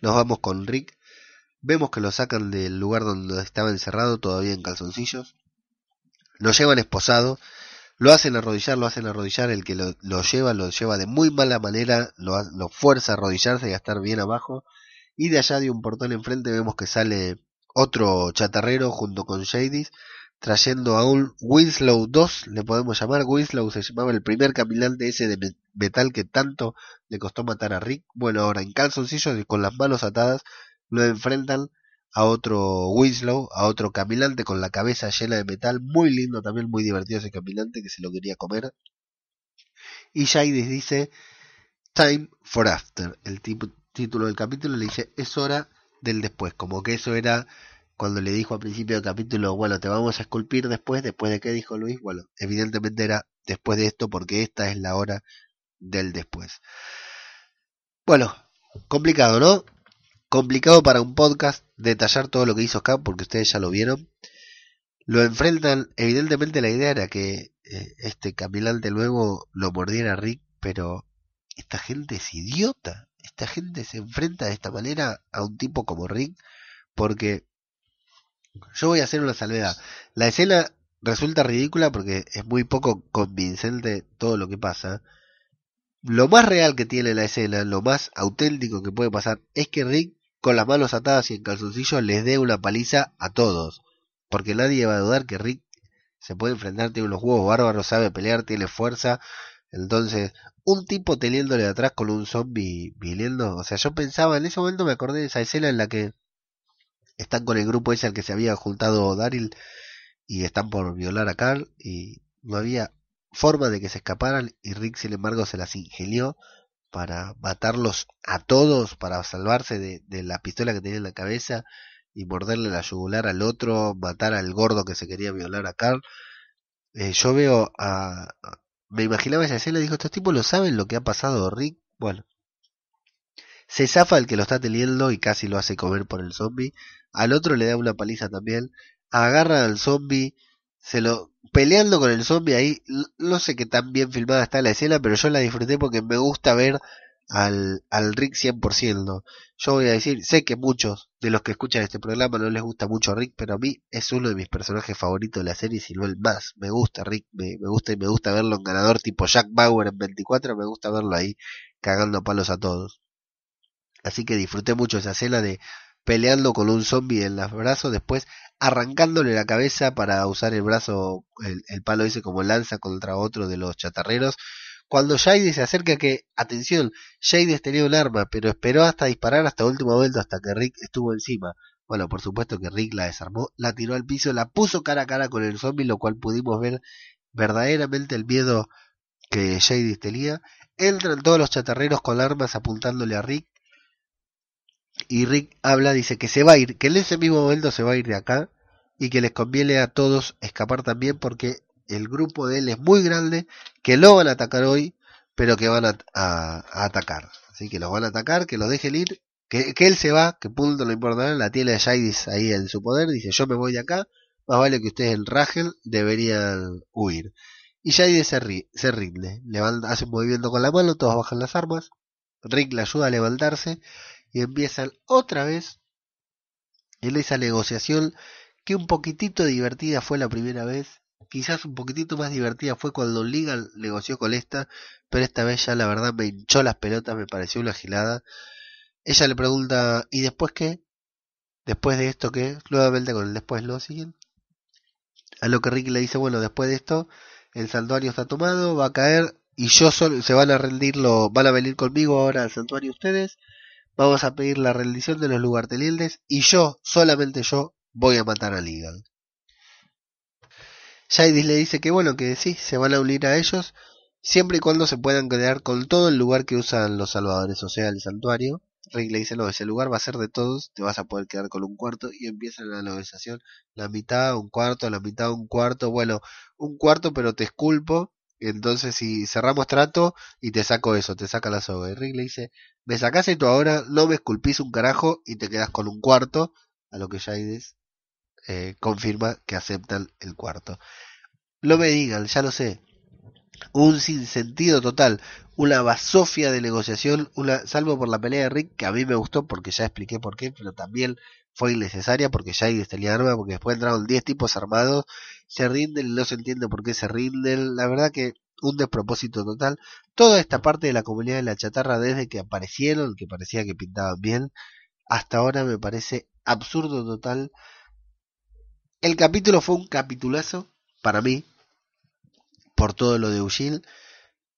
nos vamos con Rick, vemos que lo sacan del lugar donde estaba encerrado, todavía en calzoncillos, lo llevan esposado, lo hacen arrodillar, lo hacen arrodillar, el que lo, lleva, lo lleva de muy mala manera, lo, lo fuerza a arrodillarse y a estar bien abajo, y de allá de un portón enfrente vemos que sale otro chatarrero junto con Shadys, trayendo a un Winslow 2, le podemos llamar. Winslow se llamaba el primer caminante ese de metal que tanto le costó matar a Rick. Bueno, ahora en calzoncillos y con las manos atadas lo enfrentan a otro Winslow, a otro caminante con la cabeza llena de metal. Muy lindo también, muy divertido ese caminante que se lo quería comer. Y Jadis dice Time for After. El título del capítulo le dice es hora del después, como que eso era cuando le dijo al principio del capítulo, bueno, te vamos a esculpir después, después de qué dijo Luis, bueno, evidentemente era después de esto porque esta es la hora del después. Bueno, complicado, ¿no? Complicado para un podcast detallar todo lo que hizo acá porque ustedes ya lo vieron. Lo enfrentan, evidentemente la idea era que eh, este caminante luego lo mordiera a Rick, pero esta gente es idiota. Esta gente se enfrenta de esta manera a un tipo como Rick porque yo voy a hacer una salvedad. La escena resulta ridícula porque es muy poco convincente todo lo que pasa. Lo más real que tiene la escena, lo más auténtico que puede pasar, es que Rick, con las manos atadas y en calzoncillos, les dé una paliza a todos. Porque nadie va a dudar que Rick se puede enfrentar, tiene unos huevos bárbaros, sabe pelear, tiene fuerza. Entonces, un tipo teniéndole atrás con un zombie viniendo. O sea, yo pensaba, en ese momento me acordé de esa escena en la que están con el grupo ese al que se había juntado Daryl y están por violar a Carl y no había forma de que se escaparan y Rick sin embargo se las ingenió para matarlos a todos, para salvarse de, la pistola que tenía en la cabeza y morderle la yugular al otro, matar al gordo que se quería violar a Carl. Eh, yo veo a, Me imaginaba esa escena dijo, estos tipos lo saben lo que ha pasado Rick. Bueno, se zafa el que lo está teniendo y casi lo hace comer por el zombie. Al otro le da una paliza también. Agarra al zombie, se lo peleando con el zombie ahí. No sé qué tan bien filmada está la escena, pero yo la disfruté porque me gusta ver al, al Rick 100%. Yo voy a decir, sé que muchos de los que escuchan este programa no les gusta mucho Rick, pero a mí es uno de mis personajes favoritos de la serie, si no el más. Me gusta Rick, me, me gusta y me gusta verlo en ganador tipo Jack Bauer en 24, me gusta verlo ahí cagando palos a todos. Así que disfruté mucho esa escena de peleando con un zombie en los brazos, después arrancándole la cabeza para usar el brazo, el, palo ese como lanza contra otro de los chatarreros. Cuando Shady se acerca que, atención, Shady tenía un arma, pero esperó hasta disparar hasta último momento, hasta que Rick estuvo encima. Bueno, por supuesto que Rick la desarmó, la tiró al piso, la puso cara a cara con el zombie, lo cual pudimos ver verdaderamente el miedo que Shady tenía. Entran todos los chatarreros con armas apuntándole a Rick. Y Rick habla, dice que se va a ir, que en ese mismo momento se va a ir de acá y que les conviene a todos escapar también porque el grupo de él es muy grande, que lo van a atacar hoy, pero que van a, atacar. Así que los van a atacar, que lo dejen ir, que, él se va, que punto no importa la tiene a Jadis ahí en su poder, dice yo me voy de acá, más vale que ustedes en Ragel deberían huir. Y Jadis se, ri, se rinde, hace un movimiento con la mano, todos bajan las armas, Rick le ayuda a levantarse y empiezan otra vez en esa negociación que un poquitito divertida fue la primera vez quizás un poquitito más divertida fue cuando Liga negoció con esta, pero esta vez ya la verdad me hinchó las pelotas, me pareció una gilada. Ella le pregunta, ¿y después qué? ¿Después de esto qué? Nuevamente con el después lo siguen. A lo que Rick le dice, bueno, después de esto, el santuario está tomado, va a caer, y yo solo, se van a rendir, lo, van a venir conmigo ahora al santuario ustedes, vamos a pedir la rendición de los lugartenientes, y yo, solamente yo, voy a matar a Ligan. Jadis le dice que bueno, que sí, se van a unir a ellos, siempre y cuando se puedan quedar con todo el lugar que usan los salvadores, o sea, el santuario. Rick le dice, no, ese lugar va a ser de todos, te vas a poder quedar con un cuarto y empieza la negociación, la mitad, un cuarto, la mitad, un cuarto, bueno, un cuarto pero te esculpo, entonces si cerramos trato y te saco eso, te saca la soga. Y Rick le dice, me sacás esto ahora, no me esculpís un carajo y te quedas con un cuarto, a lo que Jadis eh, confirma que aceptan el cuarto. No me digan, ya lo sé. Un sinsentido total, una basofia de negociación, una, salvo por la pelea de Rick, que a mí me gustó porque ya expliqué por qué, pero también fue innecesaria porque ya tenía arma, porque después entraron 10 tipos armados, se rinden, no se entiende por qué se rinden, la verdad que un despropósito total. Toda esta parte de la comunidad de la chatarra, desde que aparecieron, que parecía que pintaban bien, hasta ahora me parece absurdo total. El capítulo fue un capitulazo, para mí, por todo lo de Eugene.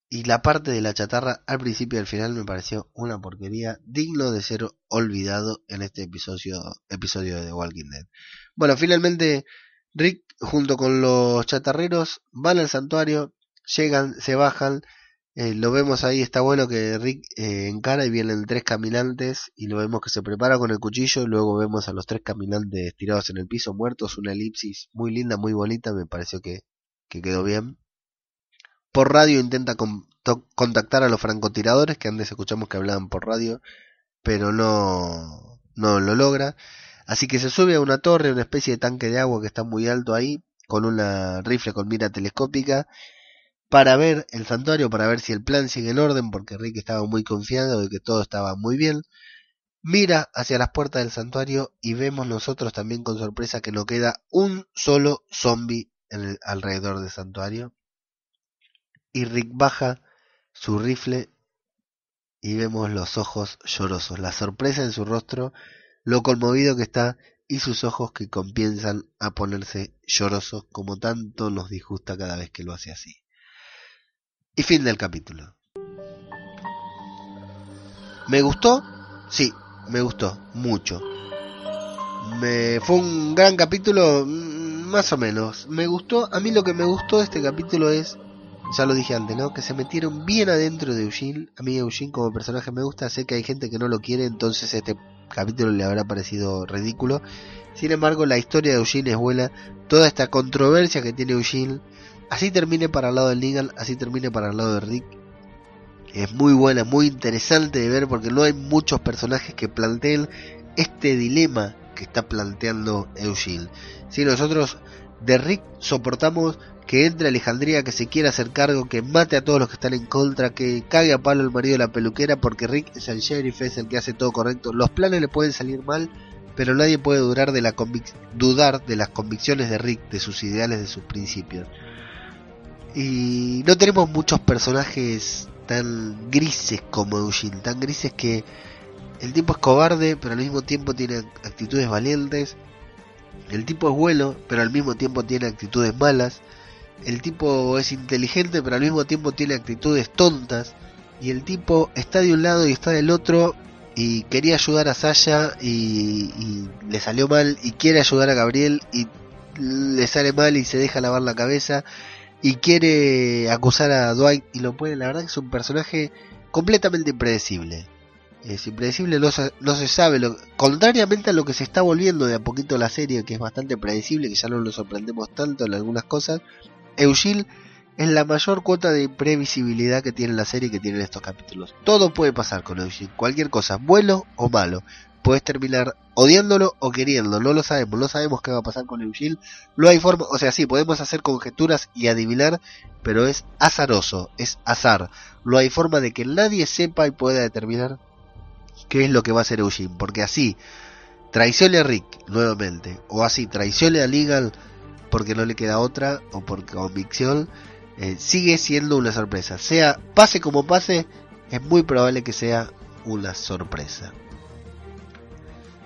Y la parte de la chatarra al principio y al final me pareció una porquería digno de ser olvidado en este episodio, episodio de The Walking Dead. Bueno, finalmente Rick junto con los chatarreros van al santuario, llegan, se bajan, eh, lo vemos ahí, está bueno que Rick eh, encara y vienen tres caminantes y lo vemos que se prepara con el cuchillo, luego vemos a los tres caminantes tirados en el piso muertos, una elipsis muy linda, muy bonita, me pareció que, que quedó bien. Por radio intenta con, contactar a los francotiradores, que antes escuchamos que hablaban por radio, pero no, no lo logra. Así que se sube a una torre, una especie de tanque de agua que está muy alto ahí, con una rifle con mira telescópica, para ver el santuario, para ver si el plan sigue en orden, porque Rick estaba muy confiado de que todo estaba muy bien. Mira hacia las puertas del santuario y vemos nosotros también con sorpresa que no queda un solo zombie alrededor del santuario y Rick baja su rifle y vemos los ojos llorosos, la sorpresa en su rostro, lo conmovido que está y sus ojos que comienzan a ponerse llorosos como tanto nos disgusta cada vez que lo hace así. Y fin del capítulo. ¿Me gustó? Sí, me gustó, mucho. Me fue un gran capítulo, mm, más o menos. Me gustó, a mí lo que me gustó de este capítulo es ya lo dije antes, ¿no? Que se metieron bien adentro de Eugene. A mí Eugene como personaje me gusta, sé que hay gente que no lo quiere, entonces este capítulo le habrá parecido ridículo. Sin embargo, la historia de Eugene es buena, toda esta controversia que tiene Eugene, así termine para el lado de Negan, así termine para el lado de Rick. Es muy buena, muy interesante de ver porque no hay muchos personajes que planteen este dilema que está planteando Eugene. Si nosotros de Rick soportamos que entre Alejandría, que se quiera hacer cargo, que mate a todos los que están en contra, que cague a palo el marido de la peluquera porque Rick es el sheriff, es el que hace todo correcto. Los planes le pueden salir mal, pero nadie puede dudar de, la dudar de las convicciones de Rick, de sus ideales, de sus principios. Y no tenemos muchos personajes tan grises como Eugene, tan grises que el tipo es cobarde, pero al mismo tiempo tiene actitudes valientes. El tipo es bueno, pero al mismo tiempo tiene actitudes malas. El tipo es inteligente, pero al mismo tiempo tiene actitudes tontas. Y el tipo está de un lado y está del otro. Y quería ayudar a Sasha y, le salió mal. Y quiere ayudar a Gabriel y le sale mal y se deja lavar la cabeza. Y quiere acusar a Dwight y lo puede. La verdad que es un personaje completamente impredecible es impredecible, no se, no se sabe, lo, contrariamente a lo que se está volviendo de a poquito la serie, que es bastante predecible, que ya no nos sorprendemos tanto en algunas cosas, Eugil es la mayor cuota de previsibilidad que tiene la serie que tienen estos capítulos. Todo puede pasar con Eugil, cualquier cosa, bueno o malo. Puedes terminar odiándolo o queriendo, no lo sabemos, no sabemos qué va a pasar con Eugil. No hay forma, o sea, sí, podemos hacer conjeturas y adivinar, pero es azaroso, es azar. No hay forma de que nadie sepa y pueda determinar qué es lo que va a hacer Eugene, porque así traicione a Rick nuevamente, o así traicione a Legal porque no le queda otra, o por convicción, eh, sigue siendo una sorpresa. Sea, pase como pase, es muy probable que sea una sorpresa.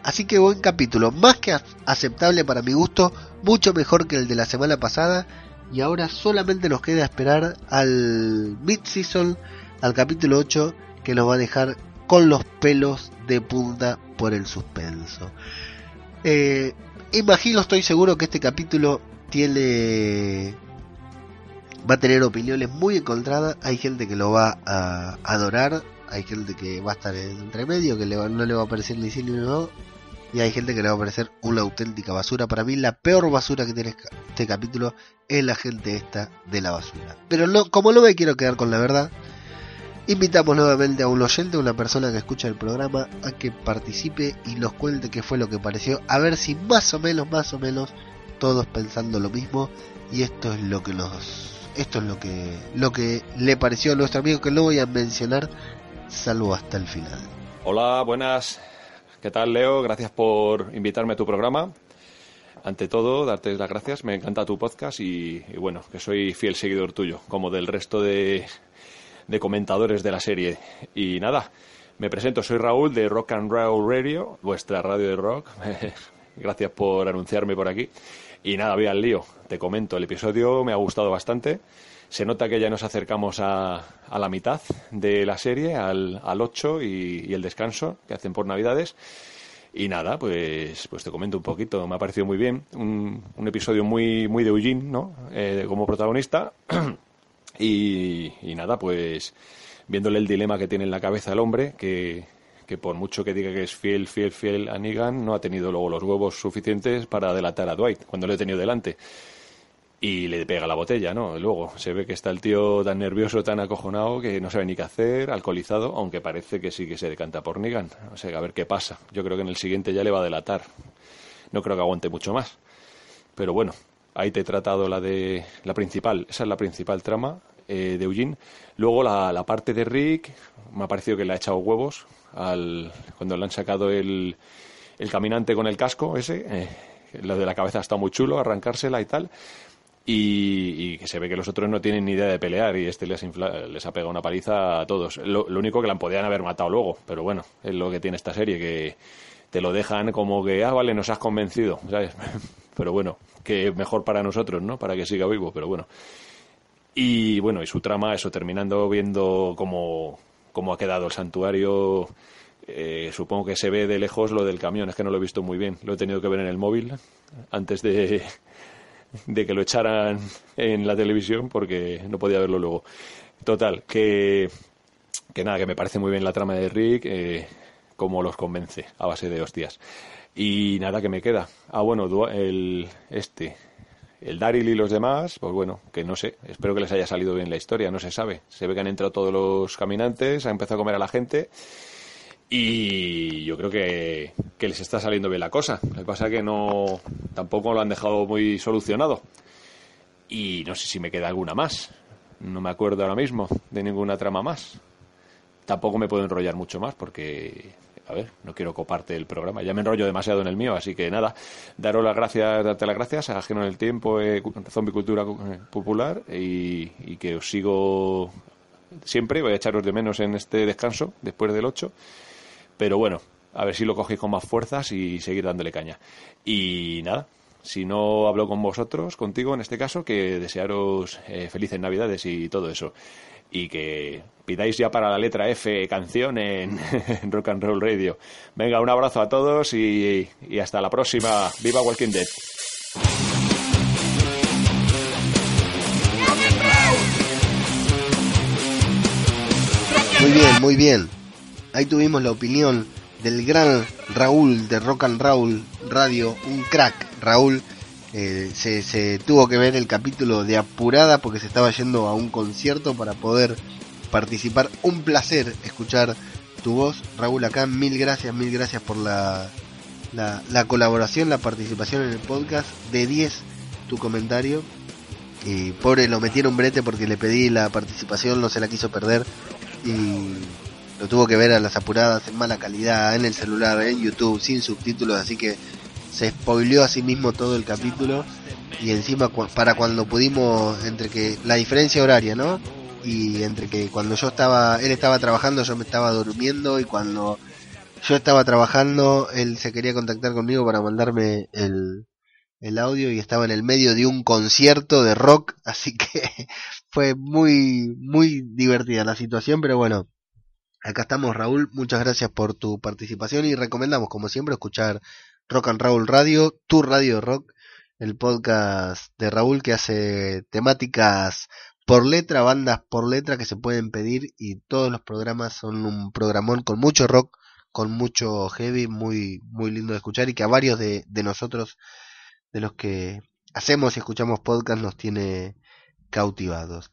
Así que buen capítulo, más que aceptable para mi gusto, mucho mejor que el de la semana pasada. Y ahora solamente nos queda esperar al mid-season, al capítulo 8, que nos va a dejar con los pelos de punta por el suspenso. Eh, imagino, estoy seguro que este capítulo tiene va a tener opiniones muy encontradas. Hay gente que lo va a adorar, hay gente que va a estar en entre medio, que no le va a parecer ni sí ni no, y hay gente que le va a parecer una auténtica basura. Para mí la peor basura que tiene este capítulo es la gente esta de la basura. Pero no, como no me quiero quedar con la verdad, Invitamos nuevamente a un oyente, una persona que escucha el programa, a que participe y nos cuente qué fue lo que pareció, a ver si más o menos, más o menos, todos pensando lo mismo. Y esto es lo que nos, esto es lo que, lo que le pareció a nuestro amigo que no voy a mencionar, salvo hasta el final. Hola, buenas. ¿Qué tal, Leo? Gracias por invitarme a tu programa. Ante todo, darte las gracias. Me encanta tu podcast y bueno, que soy fiel seguidor tuyo, como del resto de, de comentadores de la serie. Y nada, me presento, soy Raúl de Rock and Roll Radio, vuestra radio de rock. Gracias por anunciarme por aquí. Y nada, voy al lío. Te comento, el episodio me ha gustado bastante. Se nota que ya nos acercamos a, a la mitad de la serie, al, al 8 y, el descanso que hacen por Navidades. Y nada, pues, pues te comento un poquito. Me ha parecido muy bien. Un, episodio muy, muy de Eugene, ¿no? Eh, como protagonista. Y, nada, pues viéndole el dilema que tiene en la cabeza el hombre, que, que por mucho que diga que es fiel, fiel, fiel a Negan, no ha tenido luego los huevos suficientes para delatar a Dwight cuando lo he tenido delante. Y le pega la botella, ¿no? Luego se ve que está el tío tan nervioso, tan acojonado, que no sabe ni qué hacer, alcoholizado, aunque parece que sí que se decanta por Negan. O sea, a ver qué pasa. Yo creo que en el siguiente ya le va a delatar. No creo que aguante mucho más. Pero bueno, Ahí te he tratado la de la principal, esa es la principal trama eh, de Eugene. Luego la, parte de Rick, me ha parecido que le ha echado huevos al, cuando le han sacado el, el caminante con el casco ese. Eh, lo de la cabeza está muy chulo, arrancársela y tal. Y, que se ve que los otros no tienen ni idea de pelear y este les, les ha pegado una paliza a todos. Lo, lo, único que la podían haber matado luego, pero bueno, es lo que tiene esta serie, que te lo dejan como que, ah, vale, nos has convencido, ¿sabes? pero bueno, que mejor para nosotros, ¿no? Para que siga vivo, pero bueno. Y bueno, y su trama, eso, terminando viendo cómo, cómo ha quedado el santuario. Eh, supongo que se ve de lejos lo del camión, es que no lo he visto muy bien. Lo he tenido que ver en el móvil antes de, que lo echaran en la televisión porque no podía verlo luego. Total, que, que nada, que me parece muy bien la trama de Rick, eh, cómo los convence a base de hostias. Y nada que me queda. Ah, bueno, el este, el Daryl y los demás, pues bueno, que no sé, espero que les haya salido bien la historia, no se sabe. Se ve que han entrado todos los caminantes, ha empezado a comer a la gente y yo creo que, que les está saliendo bien la cosa. Lo que pasa es que no, tampoco lo han dejado muy solucionado. Y no sé si me queda alguna más. No me acuerdo ahora mismo de ninguna trama más. Tampoco me puedo enrollar mucho más porque, a ver, no quiero coparte el programa. Ya me enrollo demasiado en el mío, así que nada, daros las gracias, darte las gracias a Ajeno en el Tiempo, eh, Zombie Cultura eh, Popular y, y que os sigo siempre. Voy a echaros de menos en este descanso después del 8. Pero bueno, a ver si lo cogéis con más fuerzas y seguir dándole caña. Y nada, si no hablo con vosotros, contigo en este caso, que desearos eh, felices Navidades y todo eso. Y que pidáis ya para la letra F canción en, Rock and Roll Radio. Venga, un abrazo a todos y, y hasta la próxima. ¡Viva Walking Dead! Muy bien, muy bien. Ahí tuvimos la opinión del gran Raúl de Rock and Roll Radio, un crack, Raúl. Eh, se, tuvo que ver el capítulo de apurada porque se estaba yendo a un concierto para poder participar. Un placer escuchar tu voz, Raúl, acá. Mil gracias, mil gracias por la, la, la colaboración, la participación en el podcast. De 10 tu comentario. Y pobre, lo metieron brete porque le pedí la participación, no se la quiso perder. Y lo tuvo que ver a las apuradas en mala calidad, en el celular, en YouTube, sin subtítulos, así que se spoileó a sí mismo todo el capítulo y encima para cuando pudimos, entre que la diferencia horaria, ¿no? Y entre que cuando yo estaba, él estaba trabajando, yo me estaba durmiendo y cuando yo estaba trabajando, él se quería contactar conmigo para mandarme el, el audio y estaba en el medio de un concierto de rock, así que fue muy, muy divertida la situación, pero bueno, Acá estamos, Raúl. Muchas gracias por tu participación y recomendamos, como siempre, escuchar Rock and Roll Radio, tu radio rock, el podcast de Raúl que hace temáticas por letra, bandas por letra que se pueden pedir y todos los programas son un programón con mucho rock, con mucho heavy, muy, muy lindo de escuchar y que a varios de, de nosotros, de los que hacemos y escuchamos podcast, nos tiene cautivados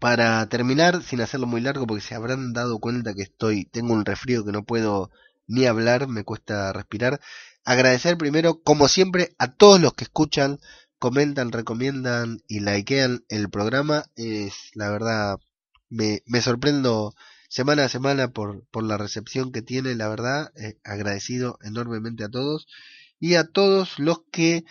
para terminar, sin hacerlo muy largo, porque se habrán dado cuenta que estoy, tengo un resfrío que no puedo ni hablar, me cuesta respirar. Agradecer primero, como siempre, a todos los que escuchan, comentan, recomiendan y likean el programa. Es la verdad, me, me sorprendo semana a semana por, por la recepción que tiene, la verdad, eh, agradecido enormemente a todos y a todos los que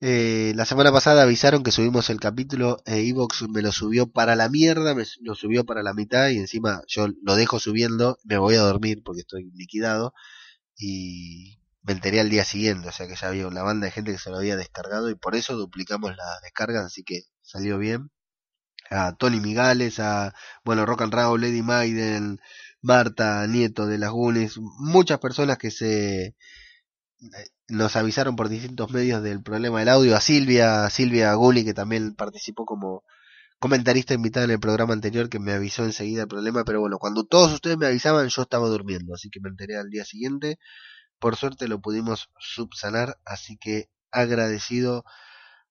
eh, la semana pasada avisaron que subimos el capítulo, eh, Evox me lo subió para la mierda, me lo subió para la mitad y encima yo lo dejo subiendo, me voy a dormir porque estoy liquidado y me enteré al día siguiente, o sea que ya había una banda de gente que se lo había descargado y por eso duplicamos las descargas, así que salió bien. A Tony Migales, a, bueno, Rock and Roll, Lady Maiden, Marta, Nieto de las Gunes, muchas personas que se nos avisaron por distintos medios del problema del audio a Silvia, Silvia Gulli, que también participó como comentarista invitada en el programa anterior, que me avisó enseguida el problema, pero bueno, cuando todos ustedes me avisaban yo estaba durmiendo, así que me enteré al día siguiente. Por suerte lo pudimos subsanar, así que agradecido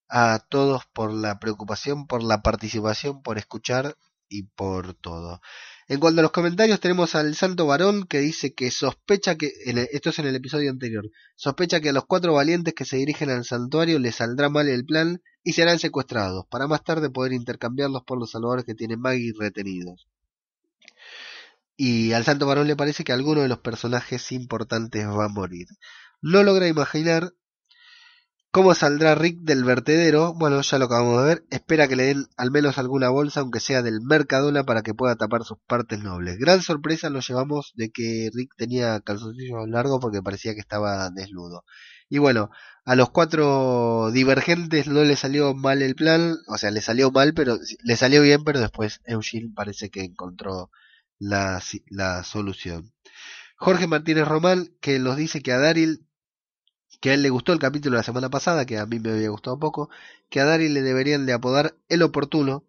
a todos por la preocupación, por la participación, por escuchar y por todo. En cuanto a los comentarios, tenemos al Santo Varón que dice que sospecha que, esto es en el episodio anterior, sospecha que a los cuatro valientes que se dirigen al santuario les saldrá mal el plan y serán secuestrados, para más tarde poder intercambiarlos por los salvadores que tiene Maggie retenidos. Y al Santo Varón le parece que alguno de los personajes importantes va a morir. No logra imaginar ¿Cómo saldrá Rick del vertedero? Bueno, ya lo acabamos de ver. Espera que le den al menos alguna bolsa, aunque sea del Mercadona, para que pueda tapar sus partes nobles. Gran sorpresa nos llevamos de que Rick tenía calzoncillos largos porque parecía que estaba desnudo. Y bueno, a los cuatro divergentes no le salió mal el plan, o sea, le salió mal, pero le salió bien, pero después Eugene parece que encontró la, la solución. Jorge Martínez Román, que nos dice que a Daryl que a él le gustó el capítulo de la semana pasada, que a mí me había gustado poco, que a Daryl le deberían de apodar el oportuno.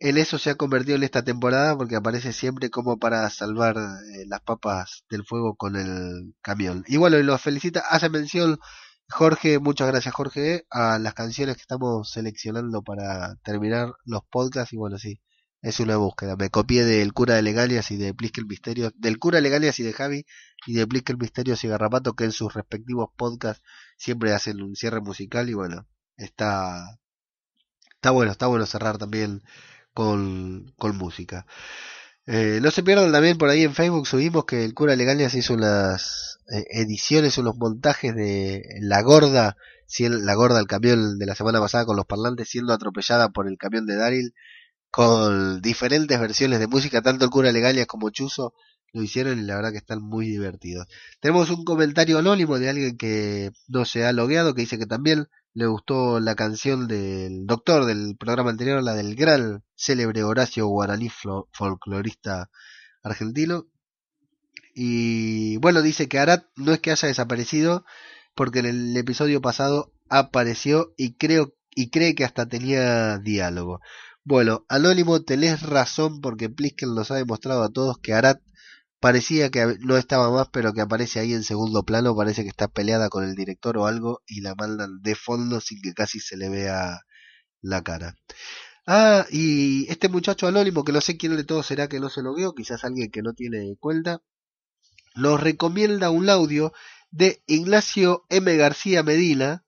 En eso se ha convertido en esta temporada porque aparece siempre como para salvar eh, las papas del fuego con el camión. Y bueno, y lo felicita, hace mención Jorge, muchas gracias Jorge, a las canciones que estamos seleccionando para terminar los podcasts y bueno, sí, es una búsqueda. Me copié del cura de Legalias y de Pliskel Misterios, del cura de Legalias y de Javi y de Pliskel Misterios y Garrapato que en sus respectivos podcasts siempre hacen un cierre musical y bueno, está Está bueno, está bueno cerrar también con, con música. Eh, no se pierdan también por ahí en Facebook subimos que el cura Legañas hizo unas eh, ediciones, unos montajes de La Gorda, la Gorda, el camión de la semana pasada con los parlantes siendo atropellada por el camión de Daryl, con diferentes versiones de música, tanto el cura Legañas como Chuzo lo hicieron y la verdad que están muy divertidos. Tenemos un comentario anónimo de alguien que no se ha logueado, que dice que también le gustó la canción del doctor del programa anterior, la del gran célebre Horacio Guaraní, folclorista argentino. Y bueno, dice que Arat no es que haya desaparecido, porque en el episodio pasado apareció y creo y cree que hasta tenía diálogo. Bueno, Anónimo, tenés razón porque Plisken nos ha demostrado a todos que Arat parecía que no estaba más, pero que aparece ahí en segundo plano, parece que está peleada con el director o algo y la mandan de fondo sin que casi se le vea la cara. Ah, y este muchacho anónimo, que no sé quién de todos será que no se lo vio, quizás alguien que no tiene cuenta, nos recomienda un audio de Ignacio M. García Medina,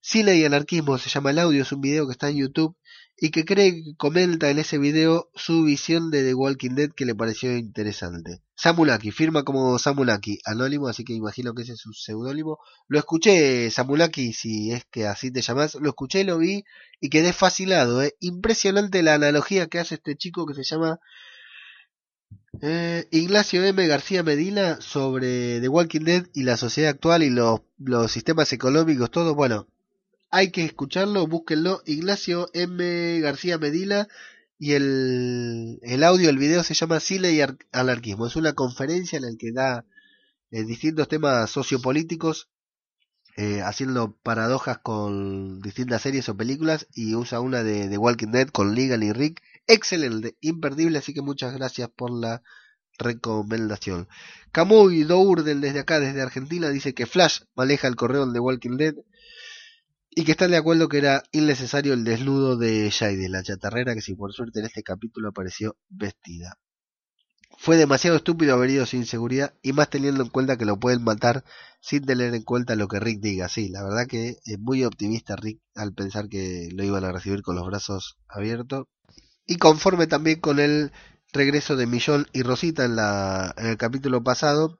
Cine y Anarquismo se llama el audio, es un video que está en YouTube y que cree que comenta en ese video su visión de The Walking Dead que le pareció interesante. Samulaki, firma como Samulaki, anónimo, así que imagino que ese es su seudónimo. Lo escuché, Samulaki, si es que así te llamas, lo escuché, lo vi y quedé fascinado. ¿eh? Impresionante la analogía que hace este chico que se llama eh, Ignacio M. García Medina sobre The Walking Dead y la sociedad actual y los, los sistemas económicos, todo. Bueno, hay que escucharlo, búsquenlo. Ignacio M. García Medina y el, el audio, el video se llama Cine y Anarquismo. Es una conferencia en la que da eh, distintos temas sociopolíticos, eh, haciendo paradojas con distintas series o películas y usa una de, Walking Dead con Ligan y Rick. Excelente, imperdible, así que muchas gracias por la recomendación. Camuy Dourdel desde acá, desde Argentina, dice que Flash maneja el correo de Walking Dead y que están de acuerdo que era innecesario el desnudo de Shady, la chatarrera que si por suerte en este capítulo apareció vestida. Fue demasiado estúpido haber ido sin seguridad y más teniendo en cuenta que lo pueden matar sin tener en cuenta lo que Rick diga. Sí, la verdad que es muy optimista Rick al pensar que lo iban a recibir con los brazos abiertos. Y conforme también con el regreso de Millón y Rosita en, la, en el capítulo pasado,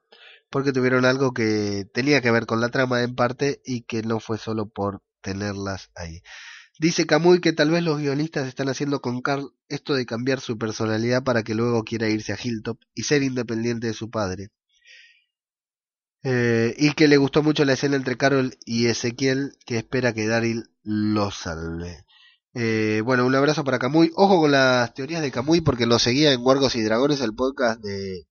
porque tuvieron algo que tenía que ver con la trama en parte y que no fue solo por tenerlas ahí. Dice Camuy que tal vez los guionistas están haciendo con Carl esto de cambiar su personalidad para que luego quiera irse a Hilltop y ser independiente de su padre. Eh, y que le gustó mucho la escena entre Carol y Ezequiel, que espera que Daryl lo salve. Eh, bueno, un abrazo para Camuy. Ojo con las teorías de Camuy porque lo seguía en Wargos y Dragones, el podcast de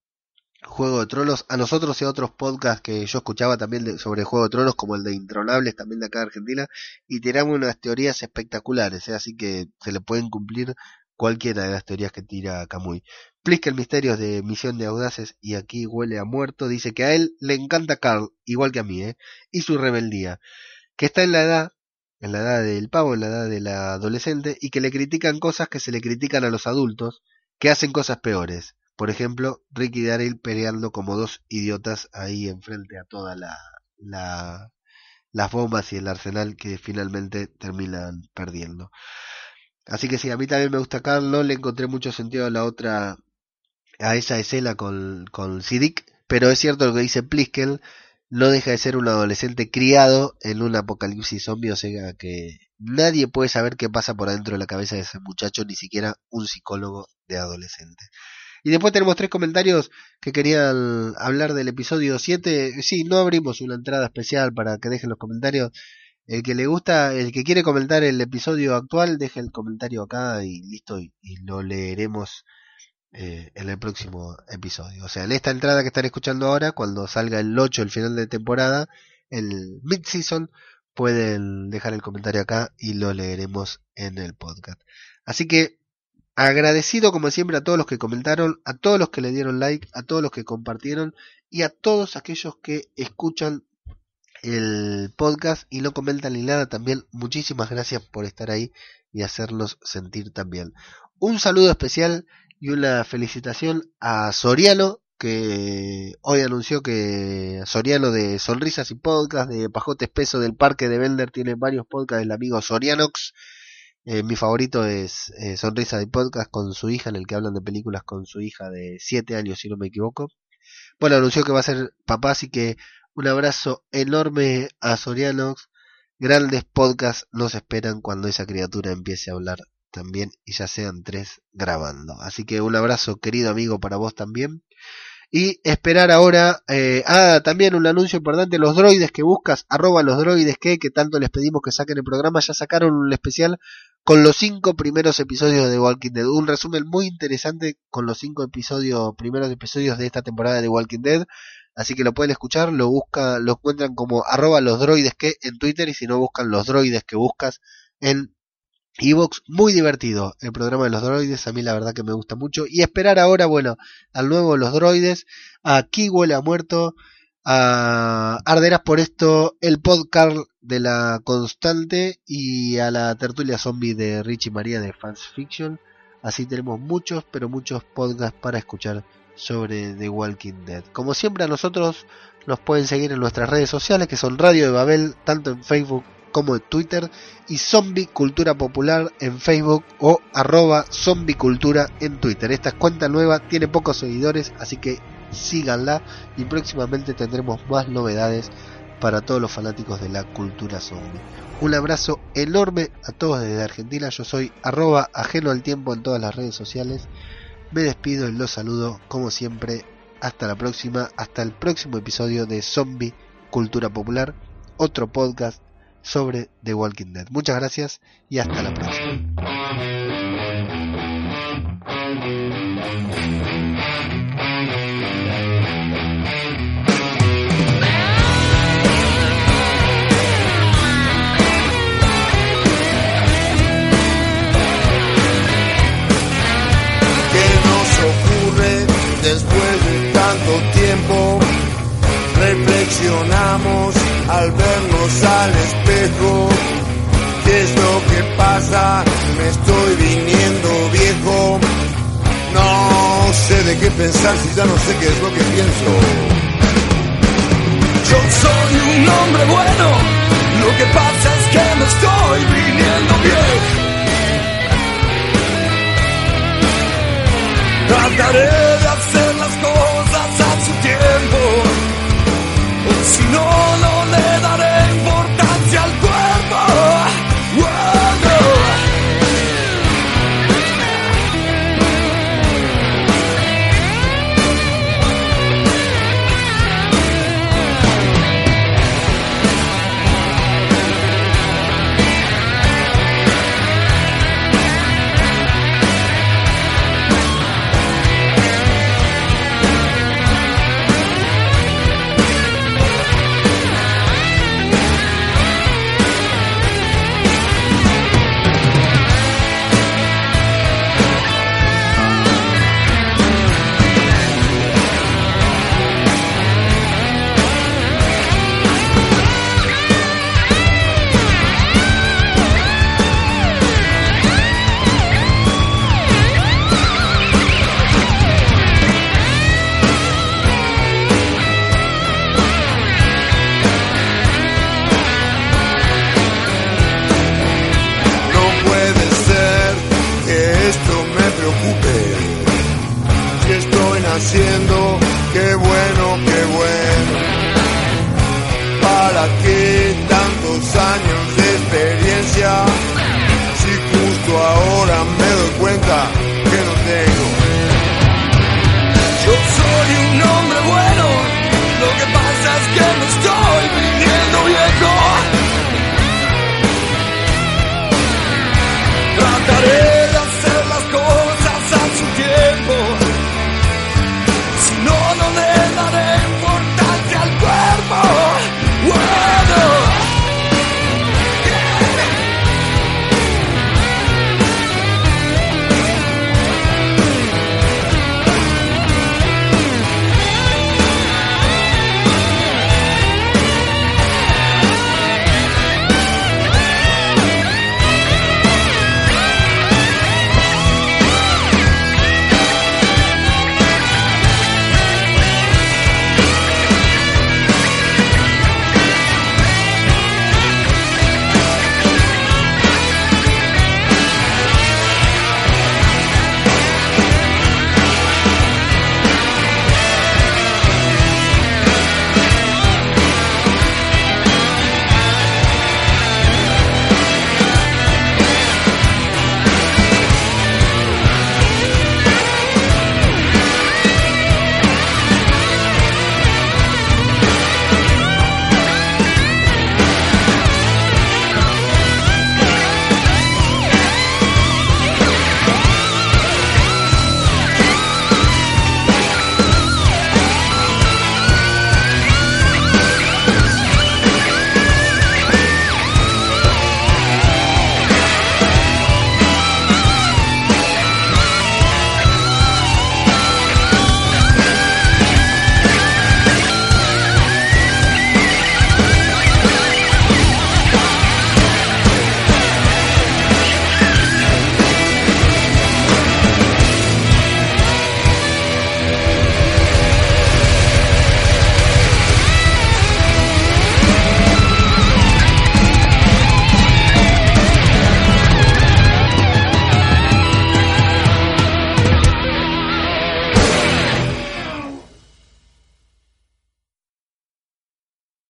Juego de Tronos, a nosotros y a otros podcasts que yo escuchaba también sobre Juego de Tronos, como el de Intronables, también de acá de Argentina, y tiramos unas teorías espectaculares, ¿eh? así que se le pueden cumplir cualquiera de las teorías que tira Camuy. El misterio de Misión de Audaces y aquí huele a muerto, dice que a él le encanta Carl, igual que a mí, ¿eh? y su rebeldía, que está en la edad, en la edad del pavo, en la edad de la adolescente, y que le critican cosas que se le critican a los adultos, que hacen cosas peores por ejemplo, Ricky y Daryl peleando como dos idiotas ahí enfrente a toda la, la, las bombas y el arsenal que finalmente terminan perdiendo. Así que sí, a mí también me gusta Carl, no le encontré mucho sentido a la otra, a esa escena con, con pero es cierto lo que dice Pliskel, no deja de ser un adolescente criado en un apocalipsis zombie, o sea que nadie puede saber qué pasa por adentro de la cabeza de ese muchacho, ni siquiera un psicólogo de adolescente. Y después tenemos tres comentarios que querían hablar del episodio 7. Sí, no abrimos una entrada especial para que dejen los comentarios. El que le gusta, el que quiere comentar el episodio actual, deje el comentario acá y listo, y, lo leeremos eh, en el próximo episodio. O sea, en esta entrada que están escuchando ahora, cuando salga el 8, el final de temporada, el mid-season, pueden dejar el comentario acá y lo leeremos en el podcast. Así que Agradecido como siempre a todos los que comentaron, a todos los que le dieron like, a todos los que compartieron y a todos aquellos que escuchan el podcast y no comentan ni nada también. Muchísimas gracias por estar ahí y hacernos sentir también. Un saludo especial y una felicitación a Soriano que hoy anunció que Soriano de Sonrisas y Podcast, de Pajote Espeso del Parque de Bender, tiene varios podcasts del amigo Sorianox Eh, mi favorito es eh, Sonrisa de Podcast con su hija, en el que hablan de películas con su hija de 7 años, si no me equivoco. Bueno, anunció que va a ser papá, así que un abrazo enorme a Sorianox. Grandes podcasts nos esperan cuando esa criatura empiece a hablar también y ya sean tres grabando. Así que un abrazo querido amigo para vos también. Y esperar ahora, eh, ah, también un anuncio importante, los droides que buscas, arroba los droides que, que tanto les pedimos que saquen el programa, ya sacaron un especial con los cinco primeros episodios de Walking Dead. Un resumen muy interesante con los cinco episodios, primeros episodios de esta temporada de Walking Dead. Así que lo pueden escuchar, lo busca, lo encuentran como arroba los droides que en Twitter y si no buscan los droides que buscas en Evox, muy divertido el programa de los droides, a mí la verdad que me gusta mucho. Y esperar ahora, bueno, al nuevo Los Droides, a Huele ha muerto, a Arderás por esto, el podcast de la Constante y a la tertulia zombie de Richie María de Fans Fiction. Así tenemos muchos, pero muchos podcasts para escuchar sobre The Walking Dead. Como siempre a nosotros nos pueden seguir en nuestras redes sociales que son Radio de Babel, tanto en Facebook como en Twitter y Zombie Cultura Popular en Facebook o arroba Zombie Cultura en Twitter. Esta cuenta nueva tiene pocos seguidores, así que síganla y próximamente tendremos más novedades para todos los fanáticos de la cultura zombie. Un abrazo enorme a todos desde Argentina. Yo soy arroba ajeno al tiempo en todas las redes sociales. Me despido y los saludo como siempre. Hasta la próxima, hasta el próximo episodio de Zombie Cultura Popular, otro podcast sobre The Walking Dead. Muchas gracias y hasta la próxima. Después de tanto tiempo? Reflexionamos al vernos al espejo. ¿Qué es lo que pasa? Me estoy viniendo viejo. No sé de qué pensar si ya no sé qué es lo que pienso. Yo soy un hombre bueno, lo que pasa es que me estoy viniendo viejo. Trataré